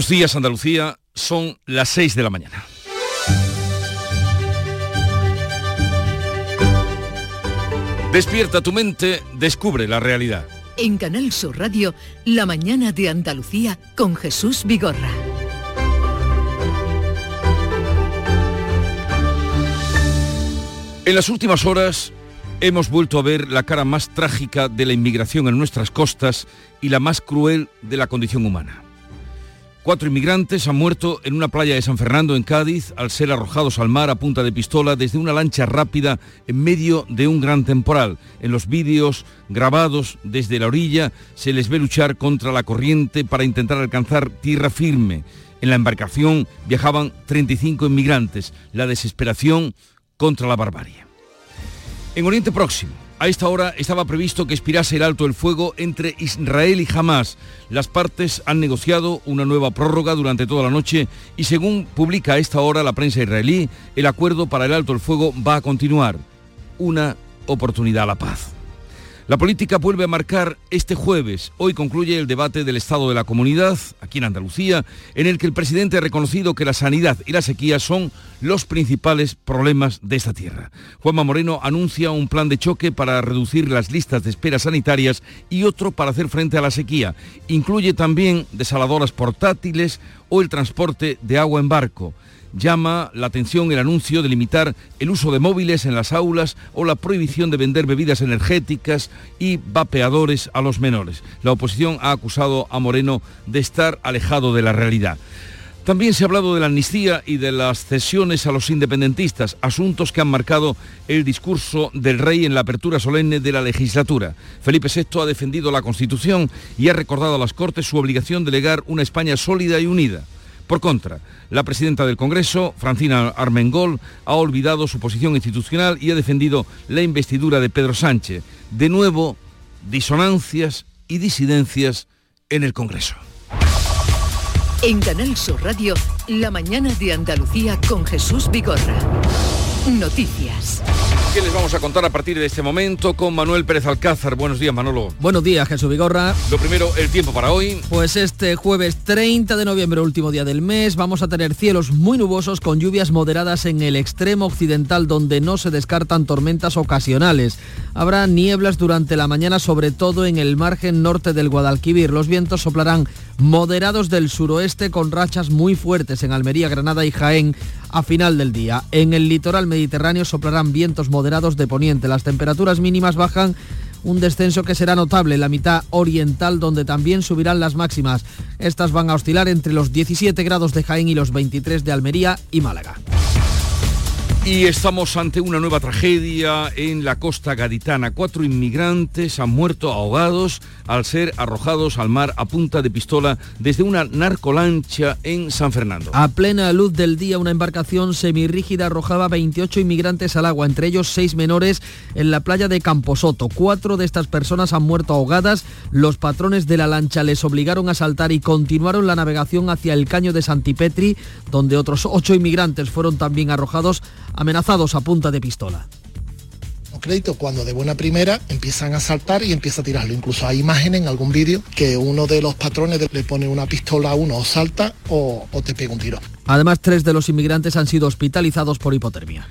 Buenos días Andalucía, son las 6 de la mañana. Despierta tu mente, descubre la realidad. En Canal Sur Radio, La mañana de Andalucía con Jesús Vigorra. En las últimas horas hemos vuelto a ver la cara más trágica de la inmigración en nuestras costas y la más cruel de la condición humana. Cuatro inmigrantes han muerto en una playa de San Fernando, en Cádiz, al ser arrojados al mar a punta de pistola desde una lancha rápida en medio de un gran temporal. En los vídeos grabados desde la orilla se les ve luchar contra la corriente para intentar alcanzar tierra firme. En la embarcación viajaban 35 inmigrantes. La desesperación contra la barbarie. En Oriente Próximo, a esta hora estaba previsto que expirase el alto el fuego entre Israel y Hamas. Las partes han negociado una nueva prórroga durante toda la noche y según publica a esta hora la prensa israelí, el acuerdo para el alto el fuego va a continuar. Una oportunidad a la paz. La política vuelve a marcar este jueves. Hoy concluye el debate del Estado de la Comunidad, aquí en Andalucía, en el que el presidente ha reconocido que la sanidad y la sequía son los principales problemas de esta tierra. Juanma Moreno anuncia un plan de choque para reducir las listas de espera sanitarias y otro para hacer frente a la sequía. Incluye también desaladoras portátiles o el transporte de agua en barco llama la atención el anuncio de limitar el uso de móviles en las aulas o la prohibición de vender bebidas energéticas y vapeadores a los menores. La oposición ha acusado a Moreno de estar alejado de la realidad. También se ha hablado de la amnistía y de las cesiones a los independentistas, asuntos que han marcado el discurso del rey en la apertura solemne de la legislatura. Felipe VI ha defendido la Constitución y ha recordado a las Cortes su obligación de legar una España sólida y unida. Por contra, la presidenta del Congreso, Francina Armengol, ha olvidado su posición institucional y ha defendido la investidura de Pedro Sánchez. De nuevo, disonancias y disidencias en el Congreso. En Canal Radio, la mañana de Andalucía con Jesús Vigorra. Noticias. ¿Qué les vamos a contar a partir de este momento con Manuel Pérez Alcázar? Buenos días, Manolo. Buenos días, Jesús Vigorra. Lo primero, el tiempo para hoy. Pues este jueves 30 de noviembre, último día del mes, vamos a tener cielos muy nubosos con lluvias moderadas en el extremo occidental donde no se descartan tormentas ocasionales. Habrá nieblas durante la mañana, sobre todo en el margen norte del Guadalquivir. Los vientos soplarán moderados del suroeste con rachas muy fuertes en Almería, Granada y Jaén a final del día. En el litoral mediterráneo soplarán vientos moderados de poniente. Las temperaturas mínimas bajan un descenso que será notable en la mitad oriental donde también subirán las máximas. Estas van a oscilar entre los 17 grados de Jaén y los 23 de Almería y Málaga. Y estamos ante una nueva tragedia en la costa gaditana. Cuatro inmigrantes han muerto ahogados al ser arrojados al mar a punta de pistola desde una narcolancha en San Fernando. A plena luz del día, una embarcación semirrígida arrojaba 28 inmigrantes al agua, entre ellos seis menores en la playa de Camposoto. Cuatro de estas personas han muerto ahogadas. Los patrones de la lancha les obligaron a saltar y continuaron la navegación hacia el caño de Santipetri, donde otros ocho inmigrantes fueron también arrojados amenazados a punta de pistola crédito cuando de buena primera empiezan a saltar y empieza a tirarlo. Incluso hay imágenes en algún vídeo que uno de los patrones le pone una pistola a uno o salta o, o te pega un tiro. Además, tres de los inmigrantes han sido hospitalizados por hipotermia.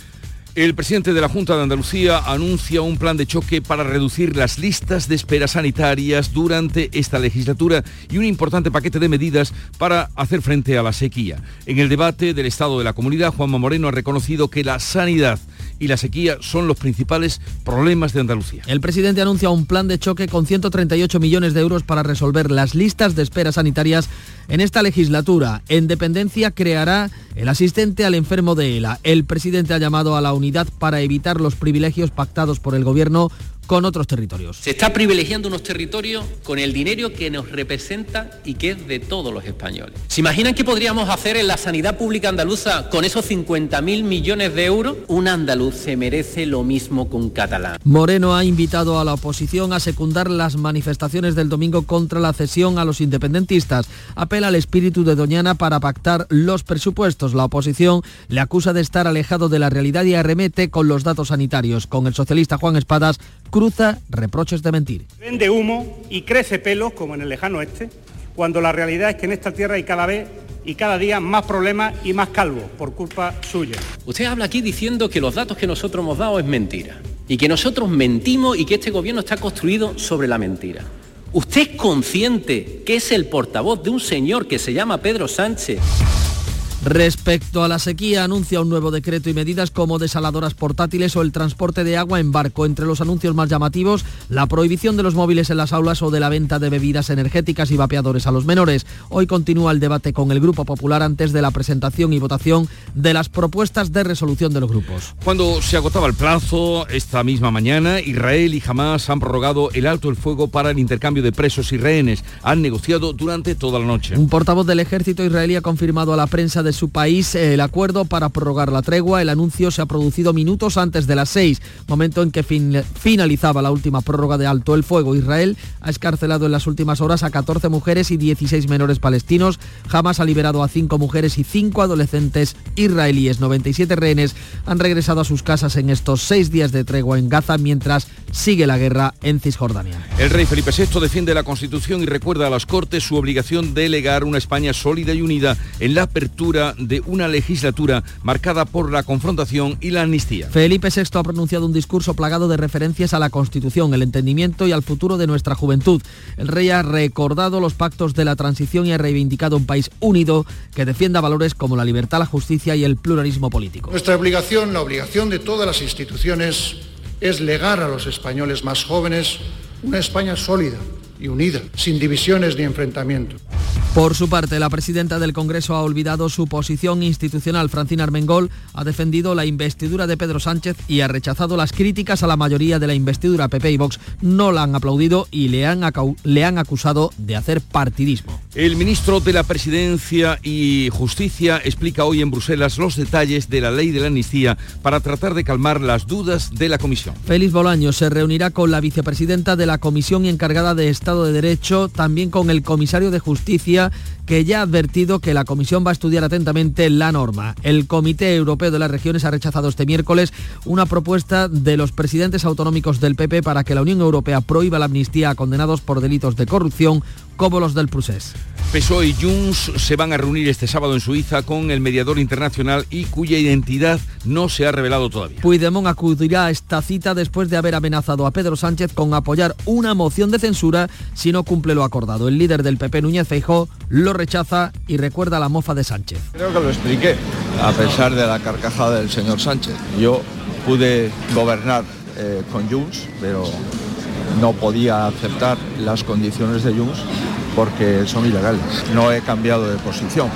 El presidente de la Junta de Andalucía anuncia un plan de choque para reducir las listas de espera sanitarias durante esta legislatura y un importante paquete de medidas para hacer frente a la sequía. En el debate del Estado de la Comunidad, Juanma Moreno ha reconocido que la sanidad y la sequía son los principales problemas de Andalucía. El presidente anuncia un plan de choque con 138 millones de euros para resolver las listas de espera sanitarias en esta legislatura. En dependencia creará el asistente al enfermo de ELA. El presidente ha llamado a la unidad para evitar los privilegios pactados por el gobierno con otros territorios. Se está privilegiando unos territorios con el dinero que nos representa y que es de todos los españoles. ¿Se imaginan qué podríamos hacer en la sanidad pública andaluza con esos 50.000 millones de euros? Un andaluz se merece lo mismo con catalán. Moreno ha invitado a la oposición a secundar las manifestaciones del domingo contra la cesión a los independentistas. Apela al espíritu de Doñana para pactar los presupuestos. La oposición le acusa de estar alejado de la realidad y arremete con los datos sanitarios. Con el socialista Juan Espadas cruza reproches de mentir. Vende humo y crece pelos como en el lejano oeste cuando la realidad es que en esta tierra hay cada vez y cada día más problemas y más calvos por culpa suya. Usted habla aquí diciendo que los datos que nosotros hemos dado es mentira y que nosotros mentimos y que este gobierno está construido sobre la mentira. ¿Usted es consciente que es el portavoz de un señor que se llama Pedro Sánchez? Respecto a la sequía, anuncia un nuevo decreto y medidas como desaladoras portátiles o el transporte de agua en barco. Entre los anuncios más llamativos, la prohibición de los móviles en las aulas o de la venta de bebidas energéticas y vapeadores a los menores. Hoy continúa el debate con el Grupo Popular antes de la presentación y votación de las propuestas de resolución de los grupos. Cuando se agotaba el plazo, esta misma mañana, Israel y Hamas han prorrogado el alto el fuego para el intercambio de presos y rehenes. Han negociado durante toda la noche. Un portavoz del ejército israelí ha confirmado a la prensa de de su país eh, el acuerdo para prorrogar la tregua. El anuncio se ha producido minutos antes de las seis, momento en que finalizaba la última prórroga de alto el fuego. Israel ha escarcelado en las últimas horas a 14 mujeres y 16 menores palestinos. Jamás ha liberado a 5 mujeres y 5 adolescentes israelíes. 97 rehenes han regresado a sus casas en estos seis días de tregua en Gaza mientras sigue la guerra en Cisjordania. El rey Felipe VI defiende la Constitución y recuerda a las Cortes su obligación de legar una España sólida y unida en la apertura de una legislatura marcada por la confrontación y la amnistía. Felipe VI ha pronunciado un discurso plagado de referencias a la Constitución, el entendimiento y al futuro de nuestra juventud. El rey ha recordado los pactos de la transición y ha reivindicado un país unido que defienda valores como la libertad, la justicia y el pluralismo político. Nuestra obligación, la obligación de todas las instituciones, es legar a los españoles más jóvenes una España sólida y unida, sin divisiones ni enfrentamientos. Por su parte, la presidenta del Congreso ha olvidado su posición institucional. Francina Armengol ha defendido la investidura de Pedro Sánchez y ha rechazado las críticas a la mayoría de la investidura. PP y Vox no la han aplaudido y le han, le han acusado de hacer partidismo. El ministro de la Presidencia y Justicia explica hoy en Bruselas los detalles de la ley de la amnistía para tratar de calmar las dudas de la Comisión. Félix Bolaño se reunirá con la vicepresidenta de la Comisión encargada de De Derecho, también con el comisario de Justicia que ya ha advertido que la Comisión va a estudiar atentamente la norma. El Comité Europeo de las Regiones ha rechazado este miércoles una propuesta de los presidentes autonómicos del PP para que la Unión Europea prohíba la amnistía a condenados por delitos de corrupción como los del Prusés. PSOE y Junts se van a reunir este sábado en Suiza con el mediador internacional y cuya identidad no se ha revelado todavía. Puigdemont acudirá a esta cita después de haber amenazado a Pedro Sánchez con apoyar una moción de censura si no cumple lo acordado. El líder del PP, Núñez Feijó, lo rechaza y recuerda la mofa de Sánchez. Creo que lo expliqué, a pesar de la carcajada del señor Sánchez. Yo pude gobernar eh, con Junts, pero no podía aceptar las condiciones de Junts porque son ilegales. No he cambiado de posición.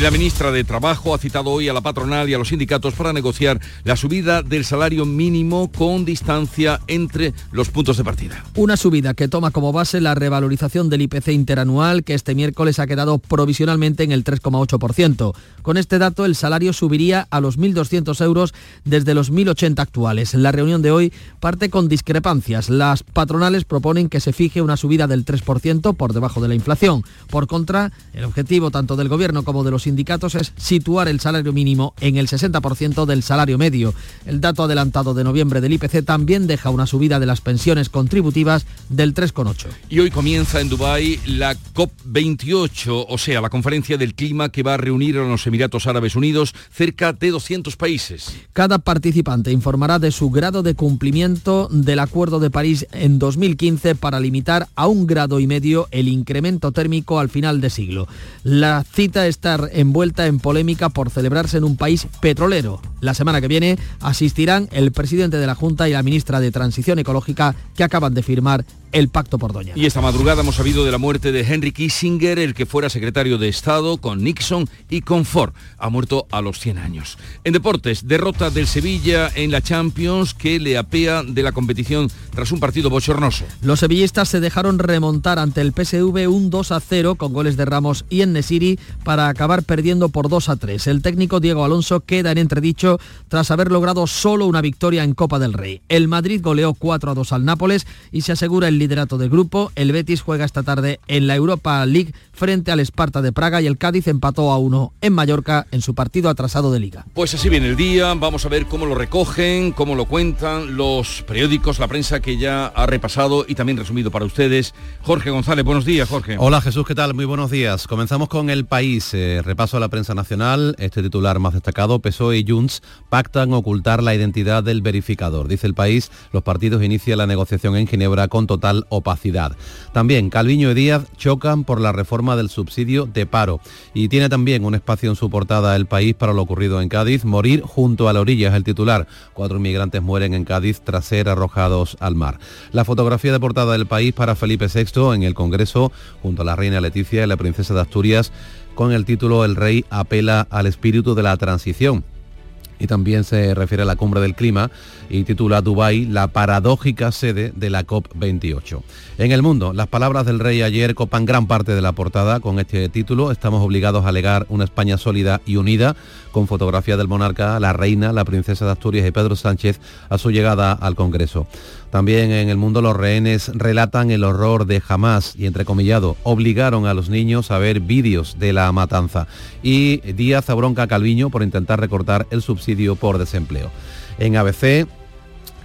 La ministra de Trabajo ha citado hoy a la patronal y a los sindicatos para negociar la subida del salario mínimo con distancia entre los puntos de partida. Una subida que toma como base la revalorización del IPC interanual que este miércoles ha quedado provisionalmente en el 3,8%. Con este dato el salario subiría a los 1.200 euros desde los 1.080 actuales. La reunión de hoy parte con discrepancias. Las patronales proponen que se fije una subida del 3% por debajo de la inflación. Por contra, el objetivo tanto del gobierno como de los sindicatos es situar el salario mínimo en el 60% del salario medio. El dato adelantado de noviembre del IPC también deja una subida de las pensiones contributivas del 3,8. Y hoy comienza en Dubái la COP28, o sea, la conferencia del clima que va a reunir a los Emiratos Árabes Unidos cerca de 200 países. Cada participante informará de su grado de cumplimiento del Acuerdo de París en 2015 para limitar a un grado y medio el incremento térmico al final de siglo. La cita está envuelta en polémica por celebrarse en un país petrolero. La semana que viene asistirán el presidente de la Junta y la ministra de Transición Ecológica que acaban de firmar el pacto por Doña. Y esta madrugada hemos sabido de la muerte de Henry Kissinger, el que fuera secretario de Estado con Nixon y con Ford. Ha muerto a los 100 años. En deportes, derrota del Sevilla en la Champions que le apea de la competición tras un partido bochornoso. Los sevillistas se dejaron remontar ante el PSV un 2 a 0 con goles de Ramos y Nesiri para acabar perdiendo por 2 a 3. El técnico Diego Alonso queda en entredicho tras haber logrado solo una victoria en Copa del Rey. El Madrid goleó 4 a 2 al Nápoles y se asegura el liderato del grupo. El Betis juega esta tarde en la Europa League frente al Esparta de Praga y el Cádiz empató a uno en Mallorca en su partido atrasado de liga. Pues así viene el día, vamos a ver cómo lo recogen, cómo lo cuentan los periódicos, la prensa que ya ha repasado y también resumido para ustedes. Jorge González, buenos días, Jorge. Hola Jesús, ¿qué tal? Muy buenos días. Comenzamos con el país. Eh, repaso a la prensa nacional. Este titular más destacado, PSOE y Junts pactan ocultar la identidad del verificador. Dice el país, los partidos inician la negociación en Ginebra con opacidad. También Calviño y Díaz chocan por la reforma del subsidio de paro. Y tiene también un espacio en su portada el país para lo ocurrido en Cádiz. Morir junto a la orilla es el titular. Cuatro inmigrantes mueren en Cádiz tras ser arrojados al mar. La fotografía de portada del país para Felipe VI en el Congreso junto a la reina Leticia y la princesa de Asturias con el título El rey apela al espíritu de la transición y también se refiere a la cumbre del clima y titula Dubái la paradójica sede de la COP28. En el mundo, las palabras del rey ayer copan gran parte de la portada con este título. Estamos obligados a alegar una España sólida y unida, con fotografía del monarca, la reina, la princesa de Asturias y Pedro Sánchez a su llegada al Congreso. También en el mundo los rehenes relatan el horror de Hamas y, entrecomillado, obligaron a los niños a ver vídeos de la matanza. Y Díaz abronca Calviño por intentar recortar el subsidio por desempleo. En ABC,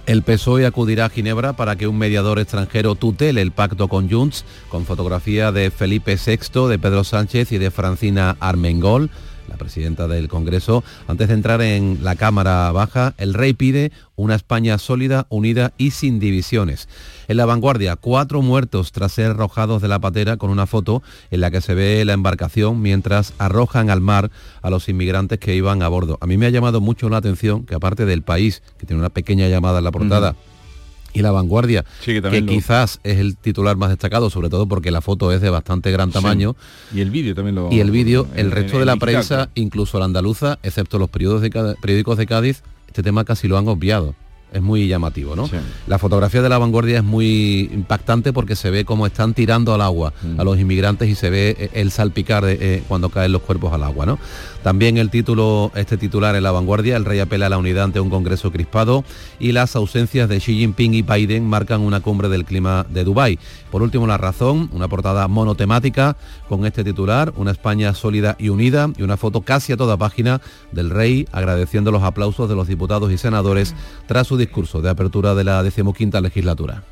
el PSOE acudirá a Ginebra para que un mediador extranjero tutele el pacto con Junts, con fotografía de Felipe VI, de Pedro Sánchez y de Francina Armengol la presidenta del Congreso. Antes de entrar en la Cámara Baja, el rey pide una España sólida, unida y sin divisiones. En la vanguardia, cuatro muertos tras ser arrojados de la patera con una foto en la que se ve la embarcación mientras arrojan al mar a los inmigrantes que iban a bordo. A mí me ha llamado mucho la atención que aparte del país, que tiene una pequeña llamada en la portada, y La Vanguardia, que, quizás es el titular más destacado, sobre todo porque la foto es de bastante gran tamaño. Y el vídeo también lo... Y el vídeo, el resto de la prensa, incluso la andaluza, excepto los periódicos de, periódicos de Cádiz, este tema casi lo han obviado es muy llamativo, ¿no? La fotografía de la vanguardia es muy impactante porque se ve cómo están tirando al agua a mm. los inmigrantes y se ve eh, el salpicar eh, cuando caen los cuerpos al agua, ¿no? También el título, este titular en la vanguardia, el rey apela a la unidad ante un congreso crispado y las ausencias de Xi Jinping y Biden marcan una cumbre del clima de Dubái. Por último, la razón, una portada monotemática con este titular, una España sólida y unida y una foto casi a toda página del rey agradeciendo los aplausos de los diputados y senadores tras su discurso de apertura de la decimoquinta legislatura.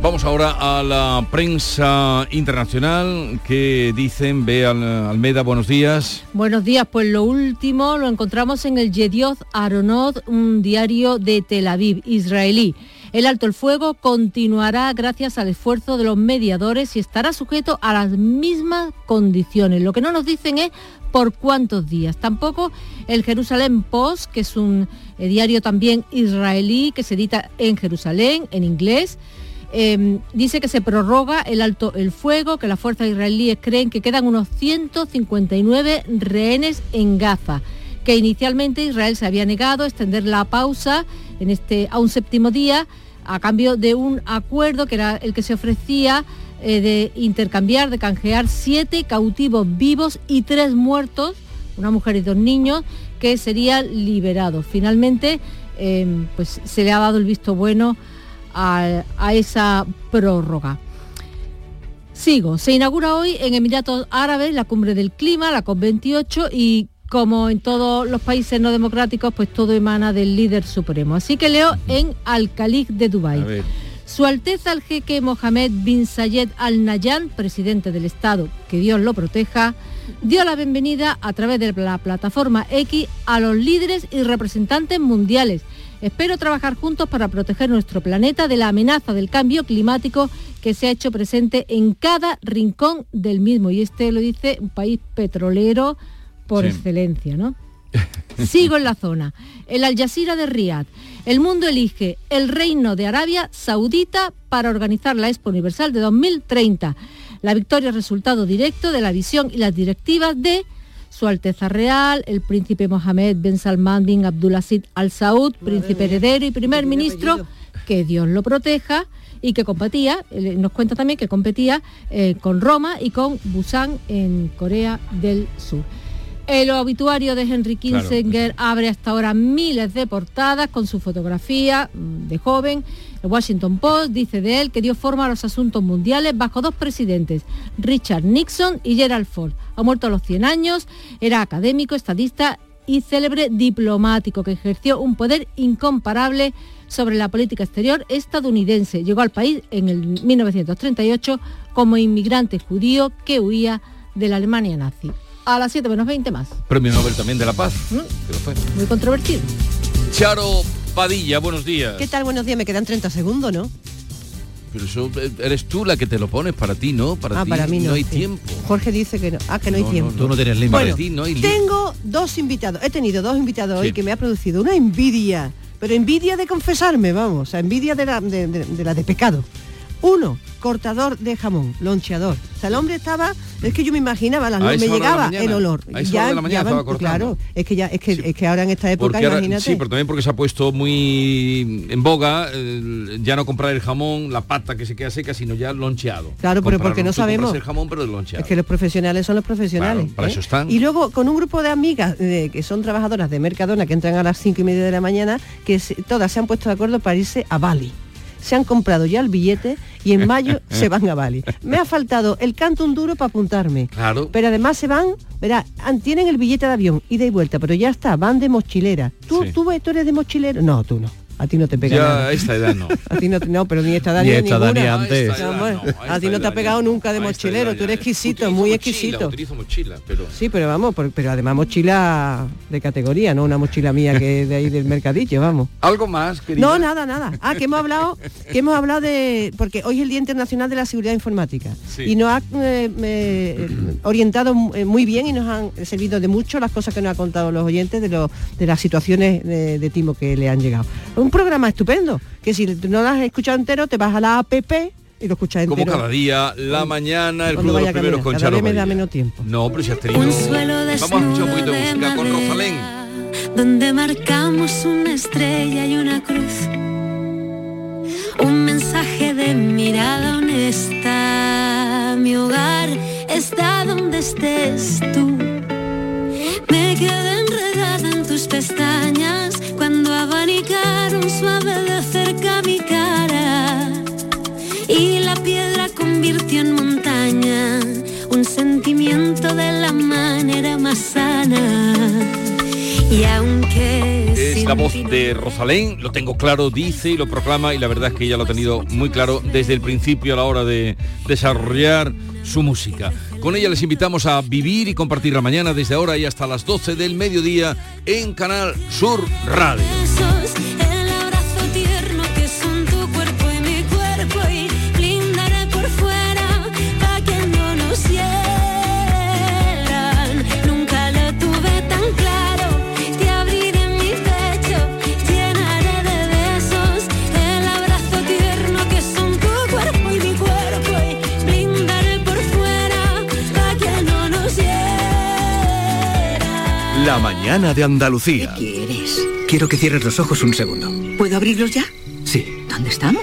Vamos ahora a la prensa internacional que dicen, ve Almeda, buenos días. Buenos días, pues lo último lo encontramos en el Yedioth Aronot, un diario de Tel Aviv, israelí. El alto el fuego continuará gracias al esfuerzo de los mediadores y estará sujeto a las mismas condiciones. Lo que no nos dicen es por cuántos días. Tampoco el Jerusalén Post, que es un eh, diario también israelí que se edita en Jerusalén, en inglés, Em, dice que se prorroga el alto el fuego, que las fuerzas israelíes creen que quedan unos 159 rehenes en Gaza, que inicialmente Israel se había negado a extender la pausa este, a un séptimo día a cambio de un acuerdo que era el que se ofrecía eh, de intercambiar, de canjear siete cautivos vivos y tres muertos, una mujer y dos niños, que serían liberados. Finalmente, em, pues se le ha dado el visto bueno a, esa prórroga. Sigo, se inaugura hoy en Emiratos Árabes la cumbre del clima, la COP28, y como en todos los países no democráticos, pues todo emana del líder supremo. Así que leo en Al Khaliq de Dubái. Su Alteza el jeque Mohamed bin Zayed Al Nahyan, presidente del Estado, que Dios lo proteja, dio la bienvenida a través de la plataforma X a los líderes y representantes mundiales Espero trabajar juntos para proteger nuestro planeta de la amenaza del cambio climático que se ha hecho presente en cada rincón del mismo. Y este lo dice un país petrolero por excelencia, ¿no? Sigo en la zona. El Al Jazeera de Riyadh. El mundo elige el Reino de Arabia Saudita para organizar la Expo Universal de 2030. La victoria es resultado directo de la visión y las directivas de su Alteza Real, el príncipe Mohamed Ben Salman bin Abdulaziz Al Saud, príncipe heredero y primer ministro, que Dios lo proteja y que competía, eh, nos cuenta también que competía eh, con Roma y con Busan en Corea del Sur. El obituario de Henry Kissinger abre hasta ahora miles de portadas con su fotografía mm, de joven. El Washington Post dice de él que dio forma a los asuntos mundiales bajo dos presidentes, Richard Nixon y Gerald Ford. Ha muerto a los 100 años, era académico, estadista y célebre diplomático que ejerció un poder incomparable sobre la política exterior estadounidense. Llegó al país en el 1938 como inmigrante judío que huía de la Alemania nazi a las 7 menos 20 más. Premio Nobel también de la Paz. ¿Mm? Muy controvertido. Charo Padilla, buenos días. ¿Qué tal? Buenos días. Me quedan 30 segundos, ¿no? Pero eso eh, eres tú la que te lo pones para ti, ¿no? Para ah, ti para mí no, hay tiempo. Jorge dice que no. Ah, que no, hay tiempo. tú no tienes límite. Bueno, ti no hay tengo dos invitados. He tenido dos invitados hoy que me ha producido una envidia. Pero envidia de confesarme, vamos. O sea, envidia de la de la de pecado. Uno, cortador de jamón, loncheador. O sea, el hombre estaba, es que yo me imaginaba, la, me llegaba el olor. A ya, de la mañana estaba Claro, es que ya, es que, es que ahora en esta época, imagínate. sí, pero también porque se ha puesto muy en boga ya no comprar el jamón, la pata que se queda seca, sino ya loncheado. Claro, pero porque no sabemos. el jamón, pero loncheado. Es que los profesionales son los profesionales. para ¿eh? eso están. Y luego con un grupo de amigas que son trabajadoras de Mercadona que entran a las cinco y media de la mañana, que todas se han puesto de acuerdo para irse a Bali se han comprado ya el billete y en mayo se van a Bali. Me ha faltado el canto un duro para apuntarme. Claro. Pero además se van, verá, tienen el billete de avión, ida y vuelta, pero ya está, van de mochilera. ¿Tú, tú, tú eres de mochilero? No, tú no. A ti no te pega ya, nada. esta edad no. A ti no, no pero ni esta edad ni, ni esta ninguna. Ni antes. a ti no te ha pegado nunca de mochilero, tú eres exquisito, muy exquisito. Utilizo mochila, pero... Sí, pero vamos, pero además mochila de categoría, no una mochila mía que de ahí del mercadillo, vamos. ¿Algo más, querida? No, nada, nada. Ah, que hemos hablado, que hemos hablado de. Porque hoy es el Día Internacional de la Seguridad Informática. Y nos ha eh, eh, orientado eh, muy bien y nos han servido de mucho las cosas que nos ha contado los oyentes de, lo, de las situaciones de, de timo que le han llegado. Un programa estupendo que si no lo has escuchado entero, te vas a la app y lo escuchas entero. Como cada día, la mañana, el club de los primeros con Charo me da menos tiempo. No, pero si has tenido... Vamos a escuchar un poquito de música con Rosalén. Donde marcamos una estrella y una cruz. Un mensaje de mirada honesta. Mi hogar está donde estés tú. Me quedé enredada en tus pestañas de la manera más sana. Y aunque es la voz de Rosalén, lo tengo claro, dice y lo proclama y la verdad es que ella lo ha tenido muy claro desde el principio a la hora de desarrollar su música. Con ella les invitamos a vivir y compartir la mañana desde ahora y hasta las 12 del mediodía en Canal Sur Radio. Mañana de Andalucía. ¿Qué quieres? Quiero que cierres los ojos un segundo. ¿Puedo abrirlos ya? Sí. ¿Dónde estamos?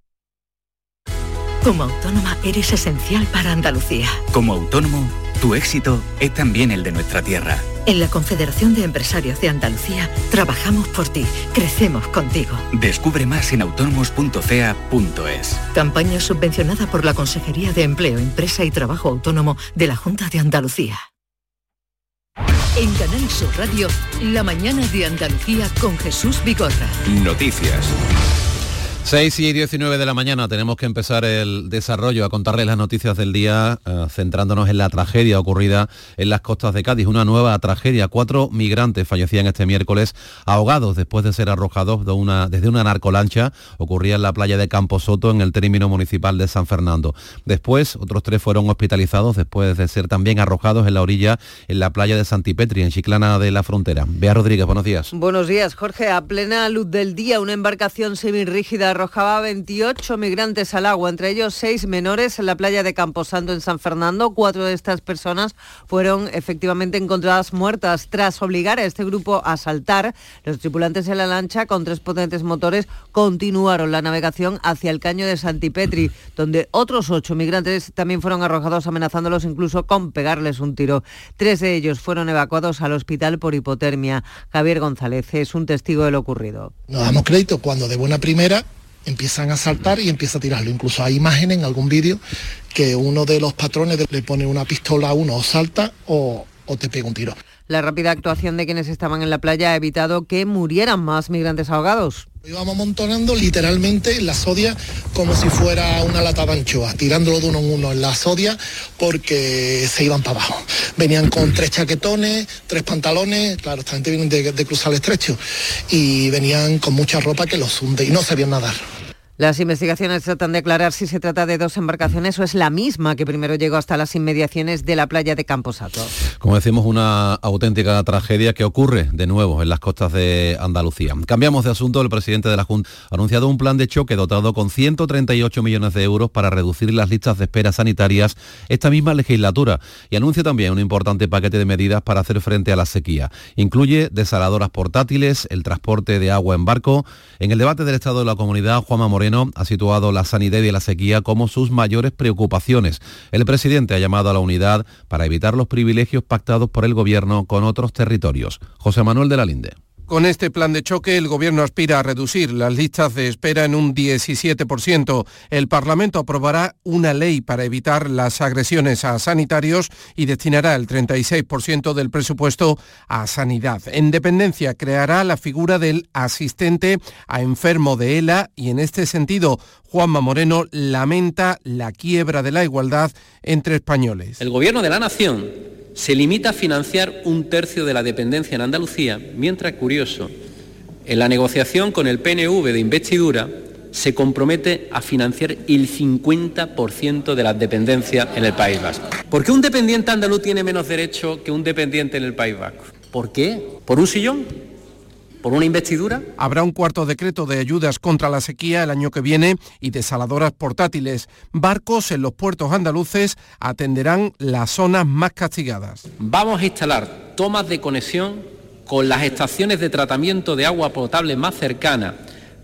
Como autónoma eres esencial para Andalucía. Como autónomo, tu éxito es también el de nuestra tierra. En la Confederación de Empresarios de Andalucía trabajamos por ti, crecemos contigo. Descubre más en autónomos.fea.es. Campaña subvencionada por la Consejería de Empleo, Empresa y Trabajo Autónomo de la Junta de Andalucía. En Canal Sur Radio, la mañana de Andalucía con Jesús Bigorra. Noticias. 6 y 19 de la mañana tenemos que empezar el desarrollo, a contarles las noticias del día, eh, centrándonos en la tragedia ocurrida en las costas de Cádiz. Una nueva tragedia. Cuatro migrantes fallecían este miércoles ahogados después de ser arrojados de una, desde una narcolancha. Ocurría en la playa de Camposoto, en el término municipal de San Fernando. Después, otros tres fueron hospitalizados después de ser también arrojados en la orilla en la playa de Santipetri, en Chiclana de la Frontera. Bea Rodríguez, buenos días. Buenos días, Jorge. A plena luz del día, una embarcación semirrígida arrojaba 28 migrantes al agua, entre ellos seis menores en la playa de Camposanto en San Fernando. Cuatro de estas personas fueron efectivamente encontradas muertas tras obligar a este grupo a saltar. Los tripulantes en la lancha con tres potentes motores continuaron la navegación hacia el caño de Santipetri, donde otros ocho migrantes también fueron arrojados amenazándolos incluso con pegarles un tiro. Tres de ellos fueron evacuados al hospital por hipotermia. Javier González es un testigo de lo ocurrido. Nos damos crédito cuando de buena primera empiezan a saltar y empieza a tirarlo. Incluso hay imágenes en algún vídeo que uno de los patrones le pone una pistola a uno o salta o, te pega un tiro. La rápida actuación de quienes estaban en la playa ha evitado que murieran más migrantes ahogados. Íbamos amontonando literalmente en la sodia como si fuera una lata de anchoa, tirándolo de uno en uno en la sodia porque se iban para abajo. Venían con tres chaquetones, tres pantalones, claro, esta gente viene de, de cruzar el estrecho y venían con mucha ropa que los hunde y no sabían nadar. Las investigaciones tratan de aclarar si se trata de dos embarcaciones o es la misma que primero llegó hasta las inmediaciones de la playa de Camposato. Como decimos, una auténtica tragedia que ocurre de nuevo en las costas de Andalucía. Cambiamos de asunto. El presidente de la Junta ha anunciado un plan de choque dotado con 138 millones de euros para reducir las listas de espera sanitarias esta misma legislatura y anuncia también un importante paquete de medidas para hacer frente a la sequía. Incluye desaladoras portátiles, el transporte de agua en barco. En el debate del Estado de la Comunidad, Juanma Moreno ha situado la sanidad y la sequía como sus mayores preocupaciones. El presidente ha llamado a la unidad para evitar los privilegios pactados por el gobierno con otros territorios. José Manuel de la Linde. Con este plan de choque, el Gobierno aspira a reducir las listas de espera en un 17%. El Parlamento aprobará una ley para evitar las agresiones a sanitarios y destinará el 36% del presupuesto a sanidad. En dependencia creará la figura del asistente a enfermo de ELA y en este sentido Juanma Moreno lamenta la quiebra de la igualdad entre españoles. El Gobierno de la Nación se limita a financiar un tercio de la dependencia en Andalucía, mientras, curioso, en la negociación con el PNV de investidura se compromete a financiar el 50% de las dependencias en el País Vasco. ¿Por qué un dependiente andaluz tiene menos derecho que un dependiente en el País Vasco? ¿Por qué? ¿Por un sillón? Por una investidura? Habrá un cuarto decreto de ayudas contra la sequía el año que viene y desaladoras portátiles. Barcos en los puertos andaluces atenderán las zonas más castigadas. Vamos a instalar tomas de conexión con las estaciones de tratamiento de agua potable más cercanas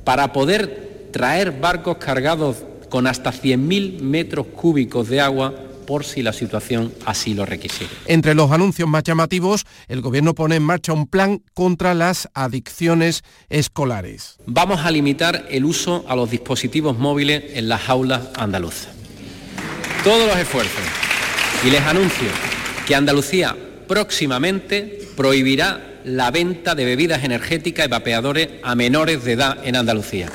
para poder traer barcos cargados con hasta 100.000 metros cúbicos de agua por si la situación así lo requisiera. Entre los anuncios más llamativos, el Gobierno pone en marcha un plan contra las adicciones escolares. Vamos a limitar el uso a los dispositivos móviles en las aulas andaluzas. Todos los esfuerzos. Y les anuncio que Andalucía próximamente prohibirá la venta de bebidas energéticas y vapeadores a menores de edad en Andalucía.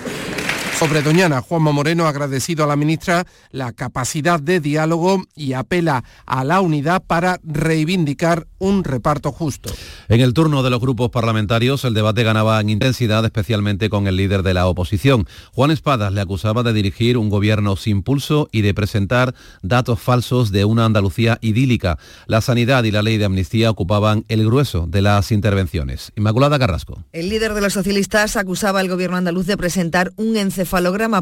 Sobre Doñana, Juanma Moreno ha agradecido a la ministra la capacidad de diálogo y apela a la unidad para reivindicar un reparto justo. En el turno de los grupos parlamentarios, el debate ganaba en intensidad, especialmente con el líder de la oposición. Juan Espadas le acusaba de dirigir un gobierno sin pulso y de presentar datos falsos de una Andalucía idílica. La sanidad y la ley de amnistía ocupaban el grueso de las intervenciones. Inmaculada Carrasco. El líder de los socialistas acusaba al gobierno andaluz de presentar un encefalograma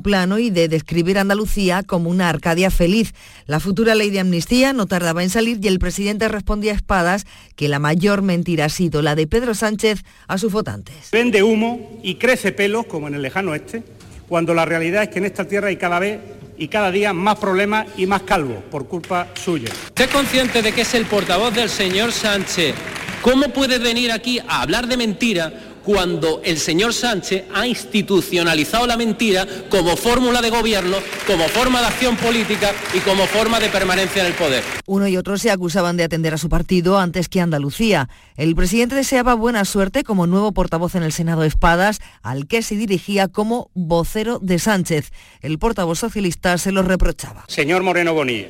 plano y de describir a Andalucía como una Arcadia feliz. La futura ley de amnistía no tardaba en salir y el presidente respondía a espadas que la mayor mentira ha sido la de Pedro Sánchez a sus votantes. Vende humo y crece pelos, como en el lejano oeste, cuando la realidad es que en esta tierra hay cada vez y cada día más problemas y más calvos por culpa suya. ¿Usted es consciente de que es el portavoz del señor Sánchez? ¿Cómo puede venir aquí a hablar de mentira cuando el señor Sánchez ha institucionalizado la mentira como fórmula de gobierno, como forma de acción política y como forma de permanencia en el poder. Uno y otro se acusaban de atender a su partido antes que a Andalucía. El presidente deseaba buena suerte como nuevo portavoz en el Senado Espadas, al que se dirigía como vocero de Sánchez. El portavoz socialista se lo reprochaba. Señor Moreno Bonilla,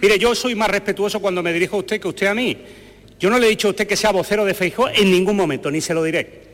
mire, yo soy más respetuoso cuando me dirijo a usted que usted a mí. Yo no le he dicho a usted que sea vocero de Feijóo en ningún momento, ni se lo diré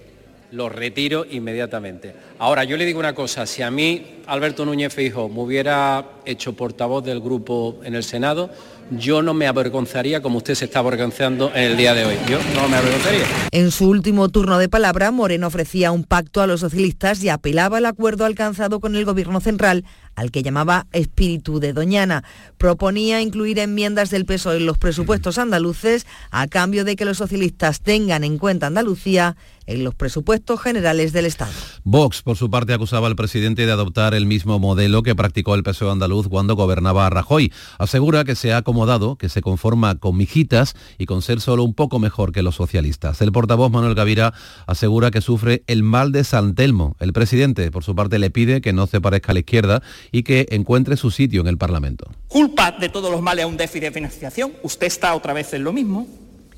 lo retiro inmediatamente. Ahora, yo le digo una cosa, si a mí Alberto Núñez Feijóo me hubiera hecho portavoz del grupo en el Senado, yo no me avergonzaría como usted se está avergonzando en el día de hoy. Yo no me avergonzaría. En su último turno de palabra, Moreno ofrecía un pacto a los socialistas y apelaba al acuerdo alcanzado con el Gobierno central, al que llamaba espíritu de Doñana. Proponía incluir enmiendas del peso en los presupuestos andaluces a cambio de que los socialistas tengan en cuenta Andalucía en los presupuestos generales del Estado. Vox, por su parte, acusaba al presidente de adoptar el mismo modelo que practicó el PSOE andaluz cuando gobernaba a Rajoy. Asegura que se ha acomodado, que se conforma con mijitas y con ser solo un poco mejor que los socialistas. El portavoz Manuel Gavira asegura que sufre el mal de San Telmo. El presidente, por su parte, le pide que no se parezca a la izquierda y que encuentre su sitio en el Parlamento. Culpa de todos los males a un déficit de financiación. Usted está otra vez en lo mismo.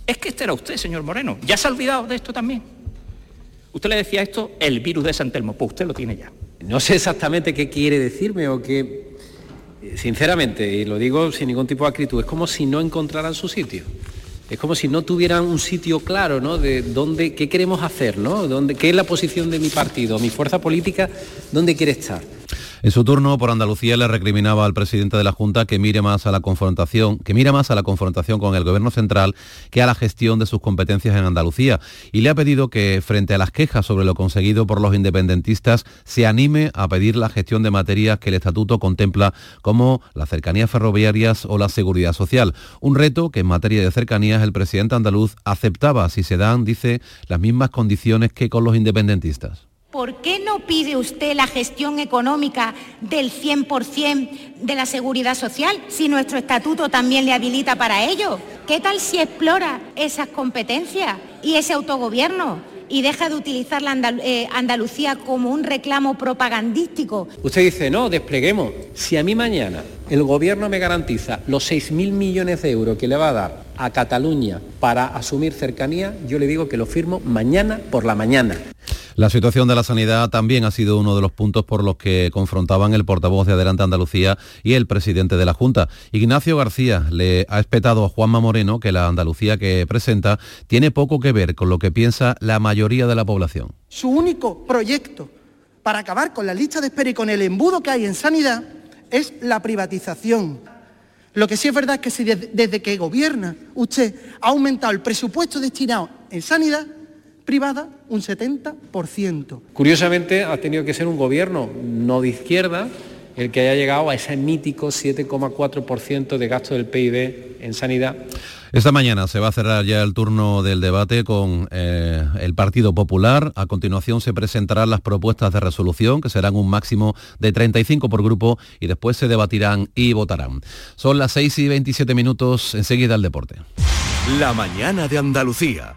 Es que este era usted, señor Moreno. ¿Ya se ha olvidado de esto también? Usted le decía esto, el virus de San Telmo, pues usted lo tiene ya. No sé exactamente qué quiere decirme o qué... Sinceramente, y lo digo sin ningún tipo de acritud, es como si no encontraran su sitio. Es como si no tuvieran un sitio claro, ¿no? De dónde, qué queremos hacer, ¿no? ¿Dónde, ¿Qué es la posición de mi partido, mi fuerza política, dónde quiere estar? En su turno, por Andalucía le recriminaba al presidente de la Junta que mire más a la confrontación, que mire más a la confrontación con el gobierno central que a la gestión de sus competencias en Andalucía y le ha pedido que frente a las quejas sobre lo conseguido por los independentistas se anime a pedir la gestión de materias que el estatuto contempla como las cercanías ferroviarias o la seguridad social, un reto que en materia de cercanías el presidente andaluz aceptaba si se dan, dice, las mismas condiciones que con los independentistas. ¿Por qué no pide usted la gestión económica del 100% de la seguridad social si nuestro estatuto también le habilita para ello? ¿Qué tal si explora esas competencias y ese autogobierno? y deja de utilizar la eh, Andalucía como un reclamo propagandístico. Usted dice, no, despleguemos. Si a mí mañana el gobierno me garantiza los 6.000 millones de euros que le va a dar a Cataluña para asumir cercanía, yo le digo que lo firmo mañana por la mañana. La situación de la sanidad también ha sido uno de los puntos por los que confrontaban el portavoz de Adelante Andalucía y el presidente de la Junta. Ignacio García le ha espetado a Juanma Moreno que la Andalucía que presenta tiene poco que ver con lo que piensa la mayoría de la población. Su único proyecto para acabar con la lista de espera y con el embudo que hay en sanidad es la privatización. Lo que sí es verdad es que si desde que gobierna usted ha aumentado el presupuesto destinado en sanidad, privada un 70%. Curiosamente ha tenido que ser un gobierno no de izquierda el que haya llegado a ese mítico 7,4% de gasto del PIB en sanidad. Esta mañana se va a cerrar ya el turno del debate con eh, el Partido Popular. A continuación se presentarán las propuestas de resolución, que serán un máximo de 35 por grupo, y después se debatirán y votarán. Son las 6 y 27 minutos, enseguida el deporte. La mañana de Andalucía.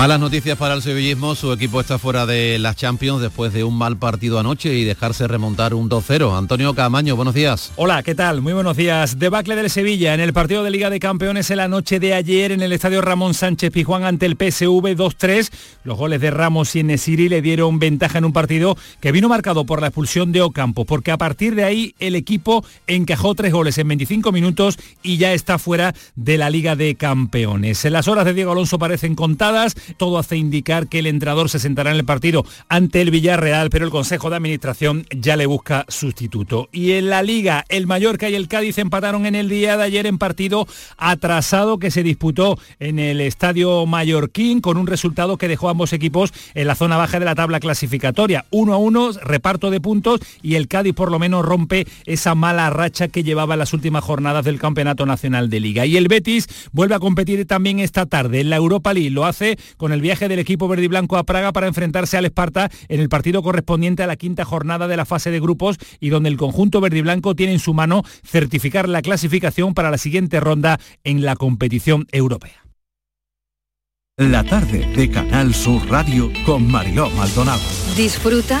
Malas noticias para el sevillismo, su equipo está fuera de las Champions después de un mal partido anoche y dejarse remontar un 2-0. Antonio Camaño, buenos días. Hola, ¿qué tal? Muy buenos días. Debacle del Sevilla en el partido de Liga de Campeones en la noche de ayer en el estadio Ramón Sánchez Pijuán ante el PSV 2-3. Los goles de Ramos y Nesiri le dieron ventaja en un partido que vino marcado por la expulsión de Ocampo, porque a partir de ahí el equipo encajó tres goles en 25 minutos y ya está fuera de la Liga de Campeones. En las horas de Diego Alonso parecen contadas Todo hace indicar que el entrenador se sentará en el partido ante el Villarreal, pero el Consejo de Administración ya le busca sustituto. Y en la Liga, el Mallorca y el Cádiz empataron en el día de ayer en partido atrasado que se disputó en el Estadio Mallorquín con un resultado que dejó a ambos equipos en la zona baja de la tabla clasificatoria. Uno a uno, reparto de puntos y el Cádiz por lo menos rompe esa mala racha que llevaba en las últimas jornadas del Campeonato Nacional de Liga. Y el Betis vuelve a competir también esta tarde en la Europa League. Lo hace con el viaje del equipo verde y blanco a Praga para enfrentarse al Esparta en el partido correspondiente a la quinta jornada de la fase de grupos y donde el conjunto verde y blanco tiene en su mano certificar la clasificación para la siguiente ronda en la competición europea. La tarde de Canal Sur Radio con Mariló Maldonado. Disfruta